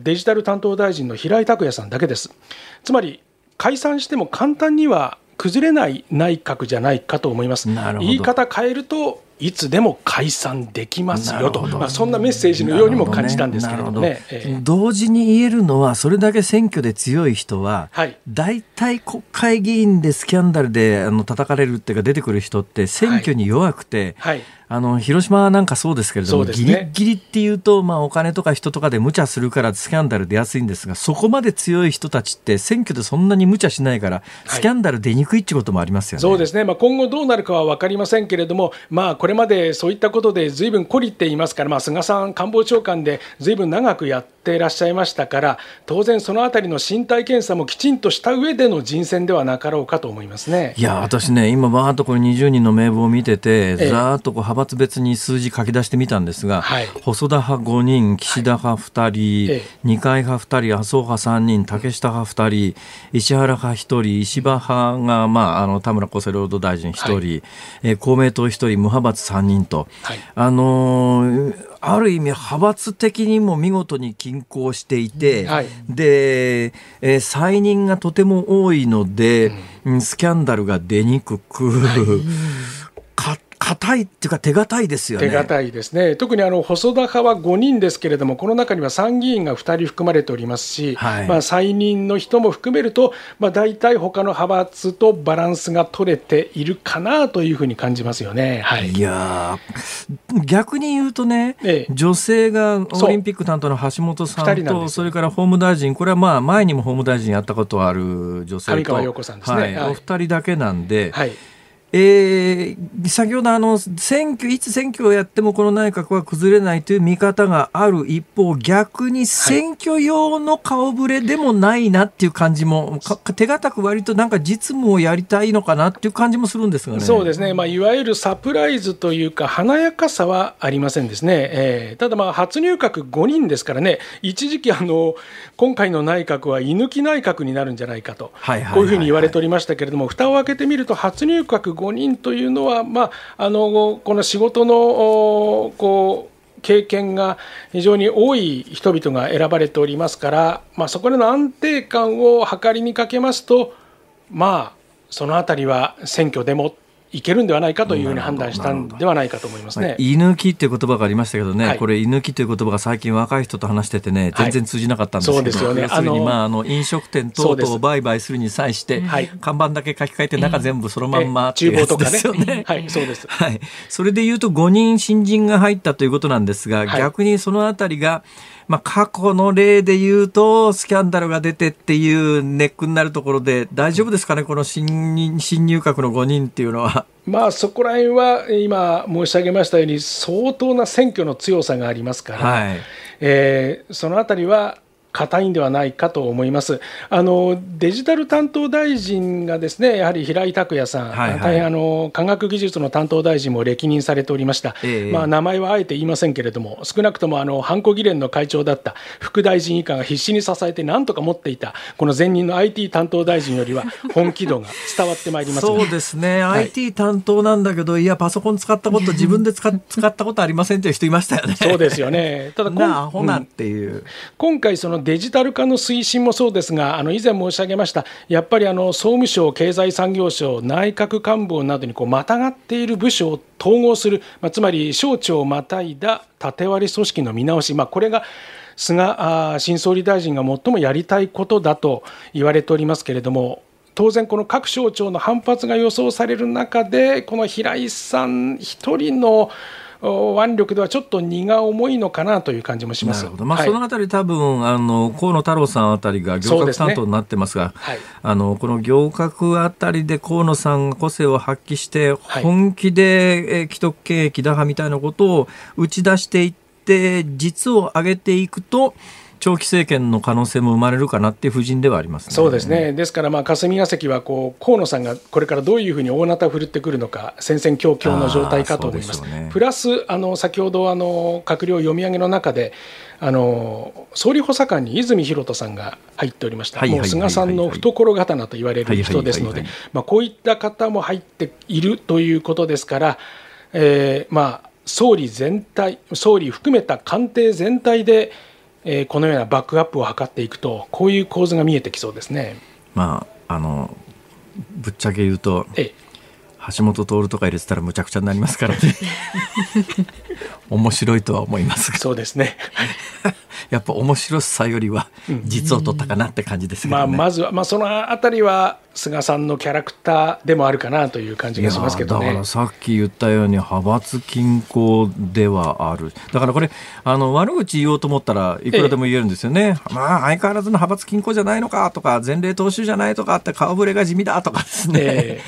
デジタル担当大臣の平井卓也さんだけです。つまり解散しても簡単には崩れない内閣じゃないかと思います。言い方変えるといつでも解散できますよと、まあ、そんなメッセージのようにも感じたんですけれどもね。ね。同時に言えるのは、それだけ選挙で強い人は、はい、大体国会議員でスキャンダルであの叩かれるっていうか、出てくる人って、選挙に弱くて、はい。はいあの広島なんかそうですけれども、ね、ギリギリっていうと、まあ、お金とか人とかで無茶するからスキャンダル出やすいんですが、そこまで強い人たちって、選挙でそんなに無茶しないから、スキャンダル出にくいってこともありますよね、そうですね、まあ、今後どうなるかは分かりませんけれども、まあ、これまでそういったことでずいぶん懲りていますから、まあ、菅さん官房長官でずいぶん長くやっていらっしゃいましたから、当然、そのあたりの身体検査もきちんとした上での人選ではなかろうかと思いますね。いや、私ね、今、ばーっとこれ20人の名簿を見てて、ざーっとこう幅閥別に数字書き出してみたんですが、はい、細田派5人、岸田派2人、はい、二階派2人、麻生派3人、竹下派2人、石原派1人、石破派が、まあ、あの田村厚生労働大臣1人、はい、えー、公明党1人、無派閥3人と、はい、あのーある意味派閥的にも見事に均衡していて、はい、で、えー、再任がとても多いので、うん、スキャンダルが出にくく、はい硬いっていうか手堅いですよね。手堅いですね。特にあの細田派は5人ですけれども、この中には参議院が2人含まれておりますし、はい、まあ再任の人も含めると、まあ大体他の派閥とバランスが取れているかなというふうに感じますよね。はい。いや逆に言うとね、ええ、女性がオリンピック担当の橋本さんと、それから法務大臣、これはまあ前にも法務大臣やったことある女性と、上川陽子さんですね。はい、お二人だけなんで。はいえー、先ほどあの選挙いつ選挙をやってもこの内閣は崩れないという見方がある一方逆に選挙用の顔ぶれでもないなっていう感じも、はい、手堅く割となんか実務をやりたいのかなっていう感じもするんですがね。そうですね、まあ、いわゆるサプライズというか華やかさはありませんですね、えー、ただまあ初入閣5人ですからね一時期あの今回の内閣は居抜き内閣になるんじゃないかと、こういうふうに言われておりましたけれども蓋を開けてみると初入閣5人というのは、まあ、あのこの仕事のこう経験が非常に多い人々が選ばれておりますから、まあ、そこでの安定感を図りにかけますと、まあ、その辺りは選挙でもいけるんではないかというふうに判断したんではないかと思いますね。居抜きっていう言葉がありましたけどね、はい、これ、居抜きという言葉が最近、若い人と話しててね、全然通じなかったんですけど、はい、そうですよね、あのまあ、あの飲食店等々を売買するに際して、看板だけ書き換えて、中全部そのまんまっていうやつですよ (laughs) ね。はい、そうです、はい、それでいうと、5人新人が入ったということなんですが、逆にそのあたりが、まあ、過去の例で言うと、スキャンダルが出てっていうネックになるところで、大丈夫ですかね、この新新入閣の5人っていうのは。まあ、そこら辺は今申し上げましたように、相当な選挙の強さがありますから、はい、えー、そのあたりは硬いんではないかと思います。あのデジタル担当大臣がですねやはり平井拓也さん、はいはい、大変あの科学技術の担当大臣も歴任されておりました、えー、まあ、名前はあえて言いませんけれども、少なくともあのハンコ議連の会長だった副大臣以下が必死に支えて、なんとか持っていた、この前任の IT 担当大臣よりは (laughs) 本気度が伝わってまいります、そうですね、はい、IT 担当なんだけど、いや、パソコン使ったこと、自分で使 (laughs) 使ったことありませんという人いましたよね。そうですよね。ただ (laughs) なあ、ほなっていう、うん、今回、そのデジタル化の推進もそうですが、あの以前申し上げました、やっぱりあの総務省、経済産業省、内閣官房などにこうまたがっている部署を統合する、まあ、つまり省庁をまたいだ縦割り組織の見直し、まあ、これが菅新総理大臣が最もやりたいことだと言われておりますけれども、当然、この各省庁の反発が予想される中で、この平井さん一人の腕力ではちょっと荷が重いのかなという感じもします。まあ、はい、そのあたり多分あの河野太郎さんあたりが行革担当になってますが、すねはい、あのこの行革あたりで河野さんが個性を発揮して本気で、え既得権益打破みたいなことを打ち出していって実を上げていくと。長期政権の可能性も生まれるかなっていう布陣ではあります、ね、そうですね、ですから、まあ、霞が関はこう河野さんがこれからどういうふうに大なたを振るってくるのか、戦々恐々の状態かと思います。ね、プラスあの先ほどあの閣僚読み上げの中であの総理補佐官に泉博人さんが入っておりました、もう菅さんの懐刀と言われる人ですので、こういった方も入っているということですから、えー、まあ、総理全体、総理含めた官邸全体で、えー、このようなバックアップを図っていくとこういう構図が見えてきそうですね。まああのぶっちゃけ言うと、ええ、橋本徹とか入れてたらむちゃくちゃになりますからね。(laughs) 面白いとは思いますが。そうですねやっぱ面白さよりは実を取ったかなって感じですけど、ね、まあ、まずは、まあ、そのあたりは菅さんのキャラクターでもあるかなという感じがしますけど、ね、だからさっき言ったように派閥均衡ではある。だからこれあの悪口言おうと思ったらいくらでも言えるんですよね、ええ、まあ相変わらずの派閥均衡じゃないのかとか前例踏襲じゃないとかって顔ぶれが地味だとかですね、え、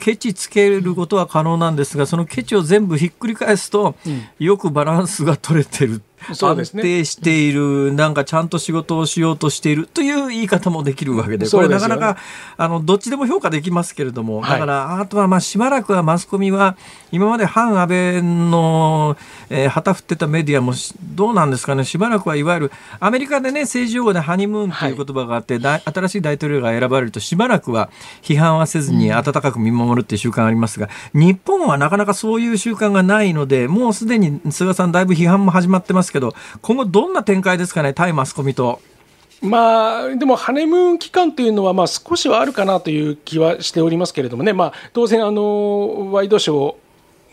ケチつけることは可能なんですがそのケチを全部ひっくり返すと、うん、よくバランスが取れてる安定している、なんかちゃんと仕事をしようとしているという言い方もできるわけで、これなかなか、あの、どっちでも評価できますけれども、だから、あとはまあしばらくはマスコミは、今まで反安倍の、えー、旗振ってたメディアもどうなんですかね、しばらくはいわゆるアメリカでね、政治用語でハニムーンという言葉があって、はい、新しい大統領が選ばれるとしばらくは批判はせずに温かく見守るっていう習慣がありますが、うん、日本はなかなかそういう習慣がないので、もうすでに菅さんだいぶ批判も始まってますけど、今後どんな展開ですかね、対マスコミと。まあ、でもハネムーン期間というのはまあ少しはあるかなという気はしておりますけれどもね、まあ、当然あの、ワイドショー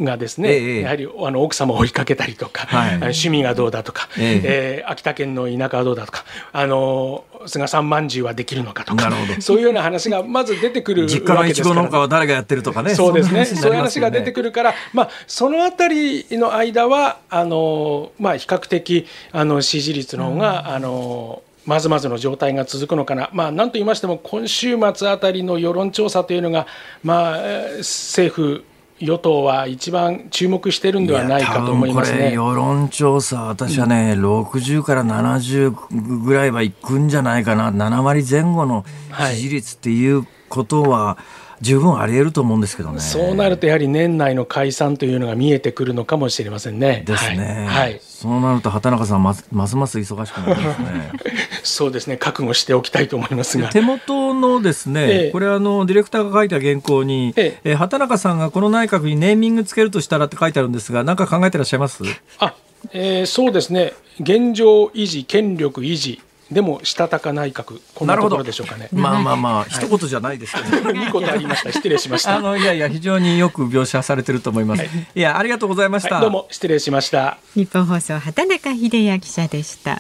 がですね、ええ、やはりあの奥様を追いかけたりとか、はい、趣味がどうだとか、ええ。えー、秋田県の田舎はどうだとかあの菅さんまんじゅうはできるのかとかそういうような話がまず出てくる実家のいちご農家は誰がやってるとかね。そうですね。そういう話が出てくるから、まあ、そのあたりの間はあの、まあ、比較的あの支持率の方が、うん、あのまずまずの状態が続くのかな、まあ、なんと言いましても、今週末あたりの世論調査というのが、まあ、政府与党は一番注目してるんではないかと思いますね世論調査、私はね、うん、60から70ぐらいはいくんじゃないかな、7割前後の支持率っていうことは、はい十分あり得ると思うんですけどね。そうなるとやはり年内の解散というのが見えてくるのかもしれませんね。ですね。はい。そうなると畑中さんますますます忙しくなりますね。(laughs) そうですね。覚悟しておきたいと思いますが。手元のですね、ええ、これあのディレクターが書いた原稿に、ええ畑中さんがこの内閣にネーミングつけるとしたらって書いてあるんですが、何か考えてらっしゃいます？あ、えー、そうですね。現状維持、権力維持。でもしたたか内閣こんなところでしょうかね。まあまあまあ、一言じゃないですけど、いいことありました。失礼しました。あのいやいや非常によく描写されてると思います。はい、いやありがとうございました、はい、どうも失礼しました。日本放送畑中秀也記者でした。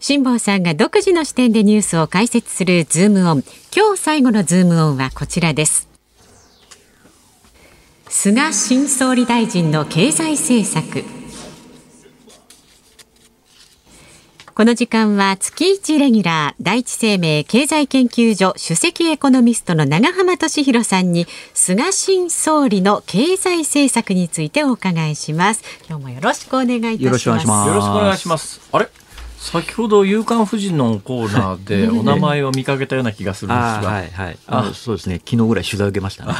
辛坊さんが独自の視点でニュースを解説するズームオン。今日最後のズームオンはこちらです。菅新総理大臣の経済政策。この時間は月一レギュラー第一生命経済研究所首席エコノミストの永濱利廣さんに菅新総理の経済政策についてお伺いします。今日もよろしくお願いいたします。よろしくお願いします。よろしくお願いしますあれ先ほど夕刊富士のコーナーでお名前を見かけたような気がするんですが、(laughs) はいはい、あそうですね。昨日ぐらい取材を受けましたね。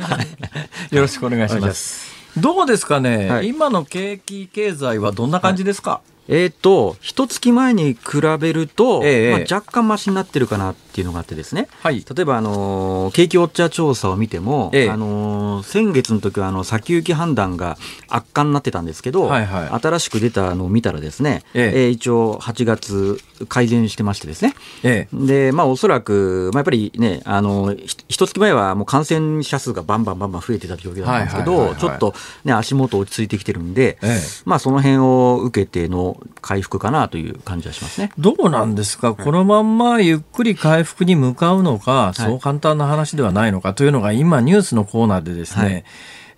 (laughs) よろしくお願いします。どうですかね、はい、今の景気経済はどんな感じですか、はいえっ、ー、と、一月前に比べると、えまあ、若干ましになってるかなっていうのがあってですね、はい、例えば、あの景気ウォッチャー調査を見ても、えあの先月の時はあの先行き判断が悪化になってたんですけど、はいはい、新しく出たのを見たらですね、ええ。ー、一応8月改善してましてですね、ええ、で、まあ、おそらく、まあ、やっぱりね、あの一月前はもう感染者数がバンバンバンバン増えてた状況だったんですけど、ちょっと、ね、足元落ち着いてきてるんで、ええ、まあ、その辺を受けての回復かなという感じはしますね。どうなんですか、このまんまゆっくり回復に向かうのか、そう簡単な話ではないのかというのが、今、ニュースのコーナーでですね、はい。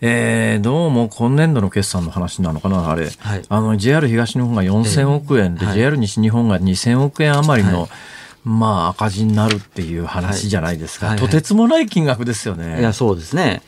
えー、どうも今年度の決算の話なのかな、あれ、はい、あの JR 東日本が4000億円で、はい、JR 西日本が2000億円余りの、はい、まあ、赤字になるっていう話じゃないですか、とてつもない金額ですよね。いやそうですね。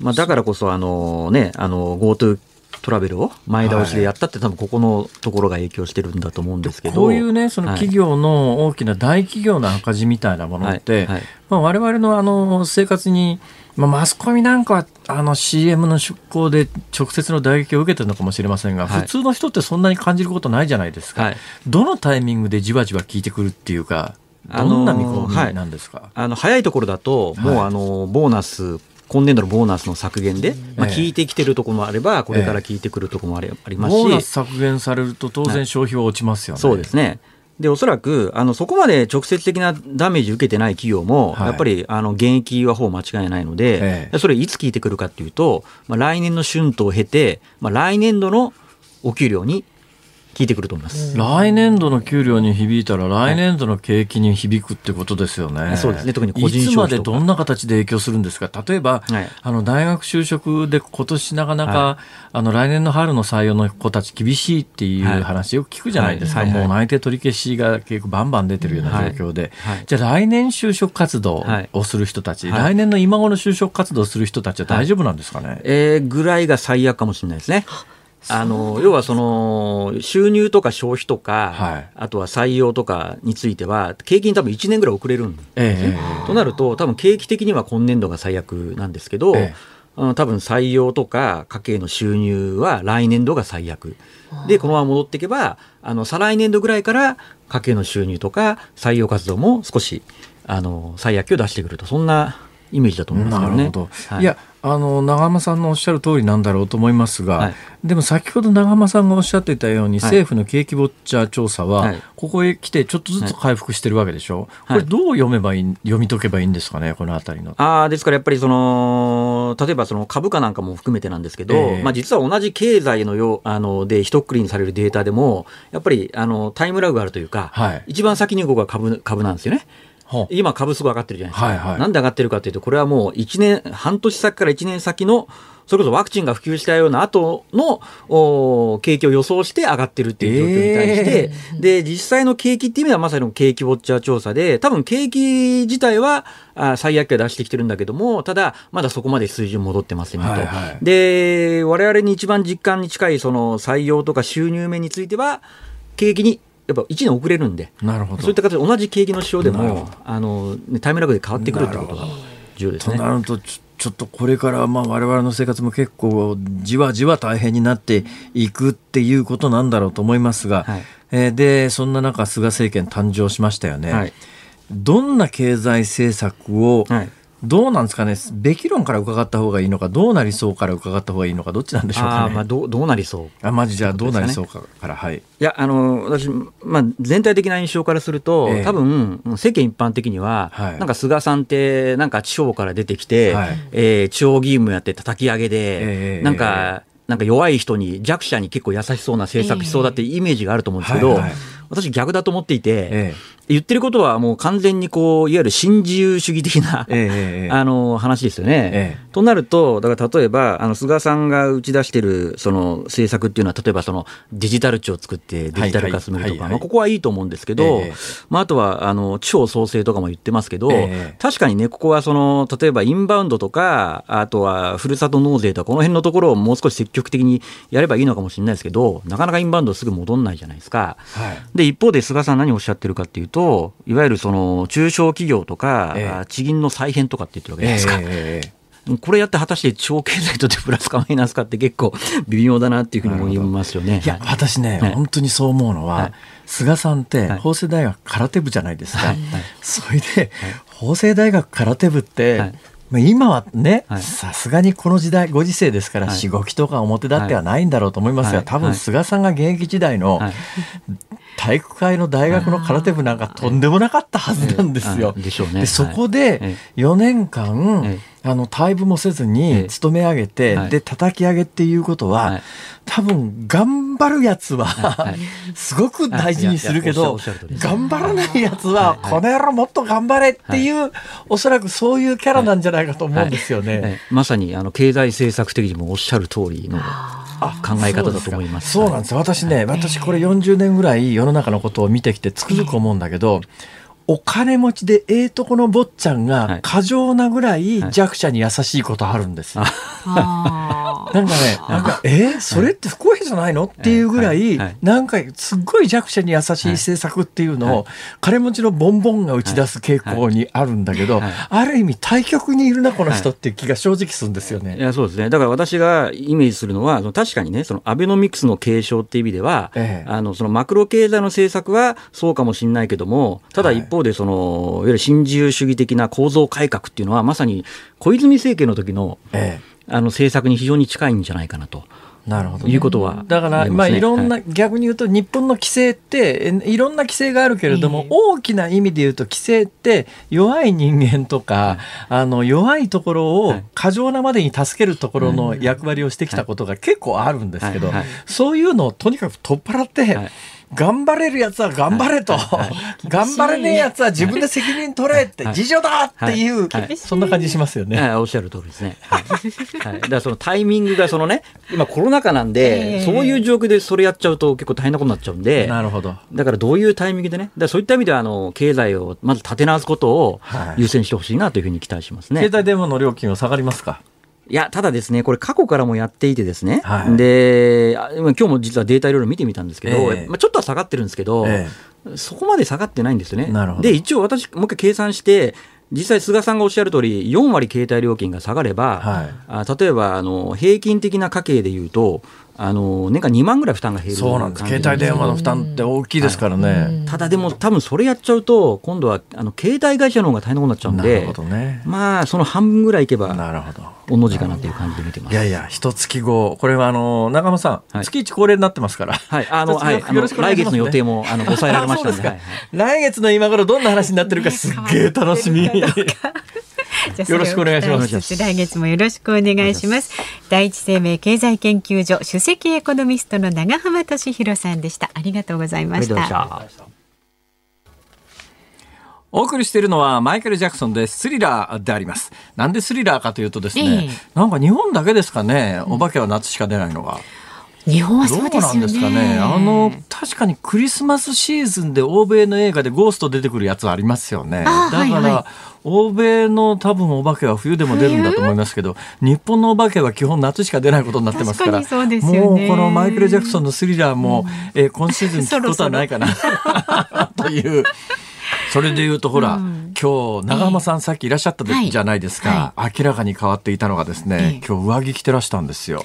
まあ、だからこそ、あのね、あの GoTo トラベルを前倒しでやったって、多分ここのところが影響してるんだと思うんですけど。こういうね、その企業の大きな大企業の赤字みたいなものって、はい。はい、まあ、我々のあの生活に、まあ、マスコミなんかはあの CM の出向で直接の打撃を受けてるのかもしれませんが、はい、普通の人ってそんなに感じることないじゃないですか、どのタイミングでじわじわ効いてくるっていうか。どんな見込みなんですか、あの早いところだと、もうあのボーナス今年度のボーナスの削減で、まあ、効いてきてるところもあれば、これから効いてくるところもありますし、ボーナス削減されると、当然消費は落ちますよね。そうですね。でおそらくあのそこまで直接的なダメージ受けてない企業も、はい、やっぱりあの現役はほぼ間違いないので、ええ、それいつ効いてくるかというと、まあ、来年の春闘を経て、まあ、来年度のお給料に効いてくると思います。来年度の給料に響いたら、来年度の景気に響くってことですよね。はい、そうですね。特に個人いつまでどんな形で影響するんですか。例えば、はい、あの大学就職で今年なかなか、はい、あの来年の春の採用の子たち厳しいっていう話よく聞くじゃないですか。もう内定取り消しが結構バンバン出てるような状況で、じゃあ来年就職活動をする人たち、来年の今頃就職活動する人たちは大丈夫なんですかね。えー、ぐらいが最悪かもしれないですね。あの要はその収入とか消費とか、はい、あとは採用とかについては、景気に多分1年ぐらい遅れるんですええ、となると、多分景気的には今年度が最悪なんですけど、ええ、多分採用とか家計の収入は来年度が最悪。で、このまま戻っていけば、あの再来年度ぐらいから家計の収入とか採用活動も少しあの最悪を出してくると、そんなイメージだと思いますからね。はい、いやあの長浜さんのおっしゃる通りなんだろうと思いますが、はい、でも先ほど長浜さんがおっしゃっていたように、はい、政府の景気ウォッチャー調査は、ここへ来てちょっとずつ回復してるわけでしょ、う。これどう読めばいい読み解けばいいんですかねこのあたりの。あですからやっぱりその例えばその株価なんかも含めてなんですけど、えー、まあ、実は同じ経済のよあので一括りにされるデータでもやっぱりあのタイムラグがあるというか、一番先に動くは株株なんですよね。今、株すごい上がってるじゃないですか、はいはい、なんで上がってるかというと、これはもう1年、半年先から1年先の、それこそワクチンが普及したような後のお景気を予想して上がってるっていう状況に対して、えー、で実際の景気っていう意味ではまさに景気ウォッチャー調査で、多分景気自体はあ最悪期出してきてるんだけども、ただ、まだそこまで水準戻ってませんよと。はいはい、で、我々に一番実感に近いその採用とか収入面については、景気にやっぱ1年遅れるんで、なるほど。そういった形で同じ景気の指標でもあの、タイムラグで変わってくるということが重要ですね。となるとちょっとこれからまあ我々の生活も結構じわじわ大変になっていくっていうことなんだろうと思いますが、はい、えー、でそんな中菅政権誕生しましたよね。はい、どんな経済政策を、はいどうなんですかね、べき論から伺った方がいいのか、どうなりそうから伺った方がいいのか、どっちなんでしょうか、ね、まあ、どどうなりそう？あまじじゃあ、どうなりそうかから、はい、いや、あの私、まあ、全体的な印象からすると、えー、多分世間一般的には、はい、なんか菅さんって、なんか地方から出てきて、はい、えー、地方議員もやって叩き上げで、えー、なんか、なんか弱い人に、弱者に結構優しそうな政策しそうだってイメージがあると思うんですけど、はいはい、私逆だと思っていて、ええ、言ってることはもう完全にこう、いわゆる新自由主義的な、え、あの話ですよね。となると、だから例えば、あの菅さんが打ち出してるその政策っていうのは、例えばそのデジタル庁を作ってデジタル化進めるとか、まあ、ここはいいと思うんですけど、まあ、あとはあの地方創生とかも言ってますけど、確かにね、ここはその例えばインバウンドとか、あとはふるさと納税とか、この辺のところをもう少し積極的にやればいいのかもしれないですけど、なかなかインバウンドすぐ戻んないじゃないですか。はいで、一方で菅さん何をおっしゃってるかっていうと、いわゆるその中小企業とか、ええ、地銀の再編とかって言ってるわけじゃないですか。えこれやって果たして地方経済にとってプラスかマイナスかって結構 (laughs) 微妙だなっていうふうに思いますよね。いや、私ね、はい、本当にそう思うのは、はい、菅さんって法政大学空手部じゃないですか。はい、それで、法政大学空手部って、まあ、今はね、さすがにこの時代、ご時世ですから、しごきとか表立ってはないんだろうと思いますが、多分菅さんが現役時代の体育会の大学の空手部なんかとんでもなかったはずなんですよ。でしょうね。でそこで4年間、あの退部もせずに勤め上げて、で叩き上げっていうことは、多分頑張るやつは、すごく大事にするけど、頑張らないやつは、この野郎もっと頑張れっていう、おそらくそういうキャラなんじゃないかと思うんですよね。まさにあの経済政策的にもおっしゃる通りの。考え方だと思います。そうなんです。私ね私これ40年ぐらい世の中のことを見てきてつくづく思うんだけど、お金持ちでええとこの坊ちゃんが過剰なぐらい弱者に優しいことあるんです。なんかね、なんか、え？ー、それって不公平じゃないの？っていうぐらい、なんかすっごい弱者に優しい政策っていうのを、金持ちのボンボンが打ち出す傾向にあるんだけど、ある意味対極にいるな、この人っていう気が正直するんですよね。い。や、そうですね。だから私がイメージするのは、確かにね、そのアベノミクスの継承っていう意味では、ええ、あの、そのマクロ経済の政策はそうかもしれないけども、ただ一方で、その、いわゆる新自由主義的な構造改革っていうのは、まさに小泉政権の時の、ええあの政策に非常に近いんじゃないかなと。なるほど、ね、いうことは、だから、まあ、いろんな、はい、逆に言うと、日本の規制って、いろんな規制があるけれども、えー、大きな意味で言うと、規制って、弱い人間とか、はい、あの弱いところを過剰なまでに助けるところの役割をしてきたことが結構あるんですけど、そういうのをとにかく取っ払って、頑張れるやつは頑張れと、(laughs) 頑張れねえやつは自分で責任取れって、自助だってい。う、そんな感じしますよね。おっしゃる通りですね。はい、だからそのタイミングがそのね、今コロナ禍なんで、そういう状況でそれやっちゃうと結構大変なことになっちゃうんで、なるほど。だからどういうタイミングでね、だそういった意味ではあの経済をまず立て直すことを優先してほしいなというふうに期待しますね。携帯電話の料金は下がりますか？いや、ただですね、これ過去からもやっていてですね、はい、で、今日も実はデータいろいろ見てみたんですけど、えー、まあ、ちょっとは下がってるんですけど、えー、そこまで下がってないんですよね。で、一応私、もう一回計算して、実際、菅さんがおっしゃる通り、4割携帯料金が下がれば、はい、あ例えばあの平均的な家計でいうと、あの年間2万ぐらい負担が減るそうなんです。携帯電話の負担って大きいですからね、はい、ただでも多分それやっちゃうと今度はあの携帯会社の方が大変なことになっちゃうんでなるほど、ね、まあその半分ぐらいいけばなるほど。同の字かなという感じで見てます。いやいや一月後これはあの長間さん、はい、月一恒例になってますから。はい。あの、はい、よろしく、ね、来月の予定もあの (laughs) 抑えられましたんで。はい、来月の今頃どんな話になってるかすっげえ楽しみ (laughs) よろしくお願いします。来月もよろしくお願いします。第一生命経済研究所首席エコノミストの長浜俊弘さんでした。ありがとうございました。お送りしているのはマイケル・ジャクソンでスリラーであります。なんでスリラーかというとですね、えー、なんか日本だけですかね、お化けは夏しか出ないのが。日本はそうですよね。あの確かにクリスマスシーズンで欧米の映画でゴースト出てくるやつありますよね。だから、はい。はい欧米の多分お化けは冬でも出るんだと思いますけど日本のお化けは基本夏しか出ないことになってますからもうこのマイケル・ジャクソンのスリラーも、うん、えー、今シーズン聞くことはないかな。という。それでいうとほら、うん、今日長浜さんさっきいらっしゃったじゃないですか、はい。はい、明らかに変わっていたのがですね、今日上着着てらしたんですよ。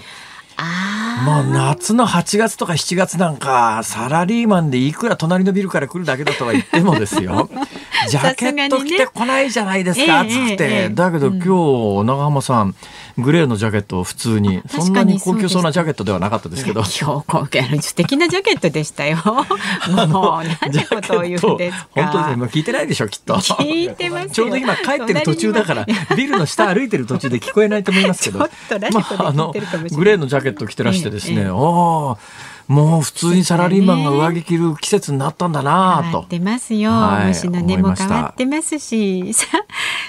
まあ夏の8月とか7月なんかサラリーマンでいくら隣のビルから来るだけだとは言ってもですよ。(laughs) ジャケット着てこないじゃないですか、暑くて、だけど今日長浜さんグレーのジャケットを普通にそんなに高級そうなジャケットではなかったですけど。今日高級素敵なジャケットでしたよ。(laughs) もう何ことを言うんですか。本当ですね。聞いてないでしょきっと。聞いてますちょうど今帰ってる途中だからビルの下歩いてる途中で聞こえないと思いますけど。まあ、あのグレーのジャケット着てらしてですね、えええ、おもう普通にサラリーマンが上着着る季節になったんだなと。出ますよ。はい、虫の根も変わってますし。さ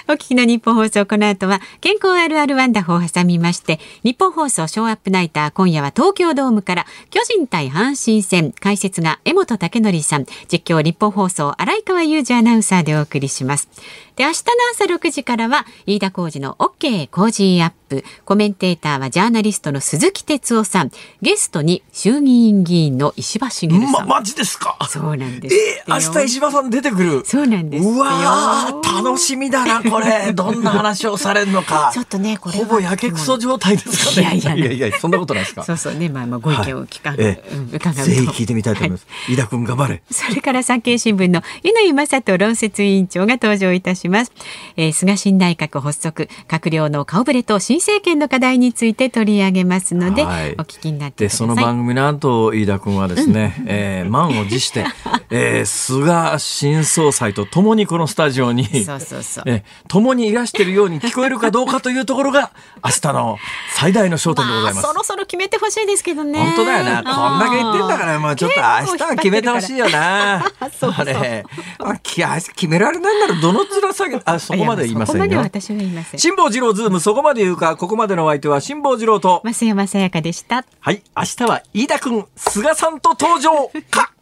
あ、お聞きの日本放送、この後は健康あるあるワンダホを挟みまして、日本放送ショーアップナイター、今夜は東京ドームから巨人対阪神戦、解説が江本武則さん、実況日本放送、荒井川裕二アナウンサーでお送りします。で、明日の朝6時からは、飯田浩二の OK 工事アップ。コメンテーターはジャーナリストの鈴木哲夫さん。ゲストに衆議院議員の石破茂さん。ま、マジですか？そうなんです。えー、明日石破さん出てくるそうなんです。うわ楽しみだな、これ。どんな話をされるのか。(laughs) ちょっとね、これほぼやけくそ状態ですかね。いやいやいやいや、そんなことないですか？そうそうね、まあまあご意見を聞か、はいえー、伺うと。ぜひ聞いてみたいと思います。はい、井田君頑張れ。それから産経新聞の乾正人論説委員長が登場いたします。えー、菅新内閣発足、閣僚の顔ぶれと新政権の課題について取り上げますので、はい、お聞きになってでその番組の後飯田君はですね、うん、えー、満を持して、えー、菅新総裁と共にこのスタジオにそうそうそう、えー、共にいらしているように聞こえるかどうかというところが明日の最大の焦点でございます、まあ、そろそろ決めてほしいですけどね。本当だよな。こんだけ言ってんだからもうちょっと明日は決めてほしいよな。(laughs) そうあれ、まあ、決められないならどの面下げあそこまで言いませんよ。辛坊治郎ズームそこまで言うかここまでのお相手は辛坊治郎と。増山さやかでした。はい明日は飯田君菅さんと登場か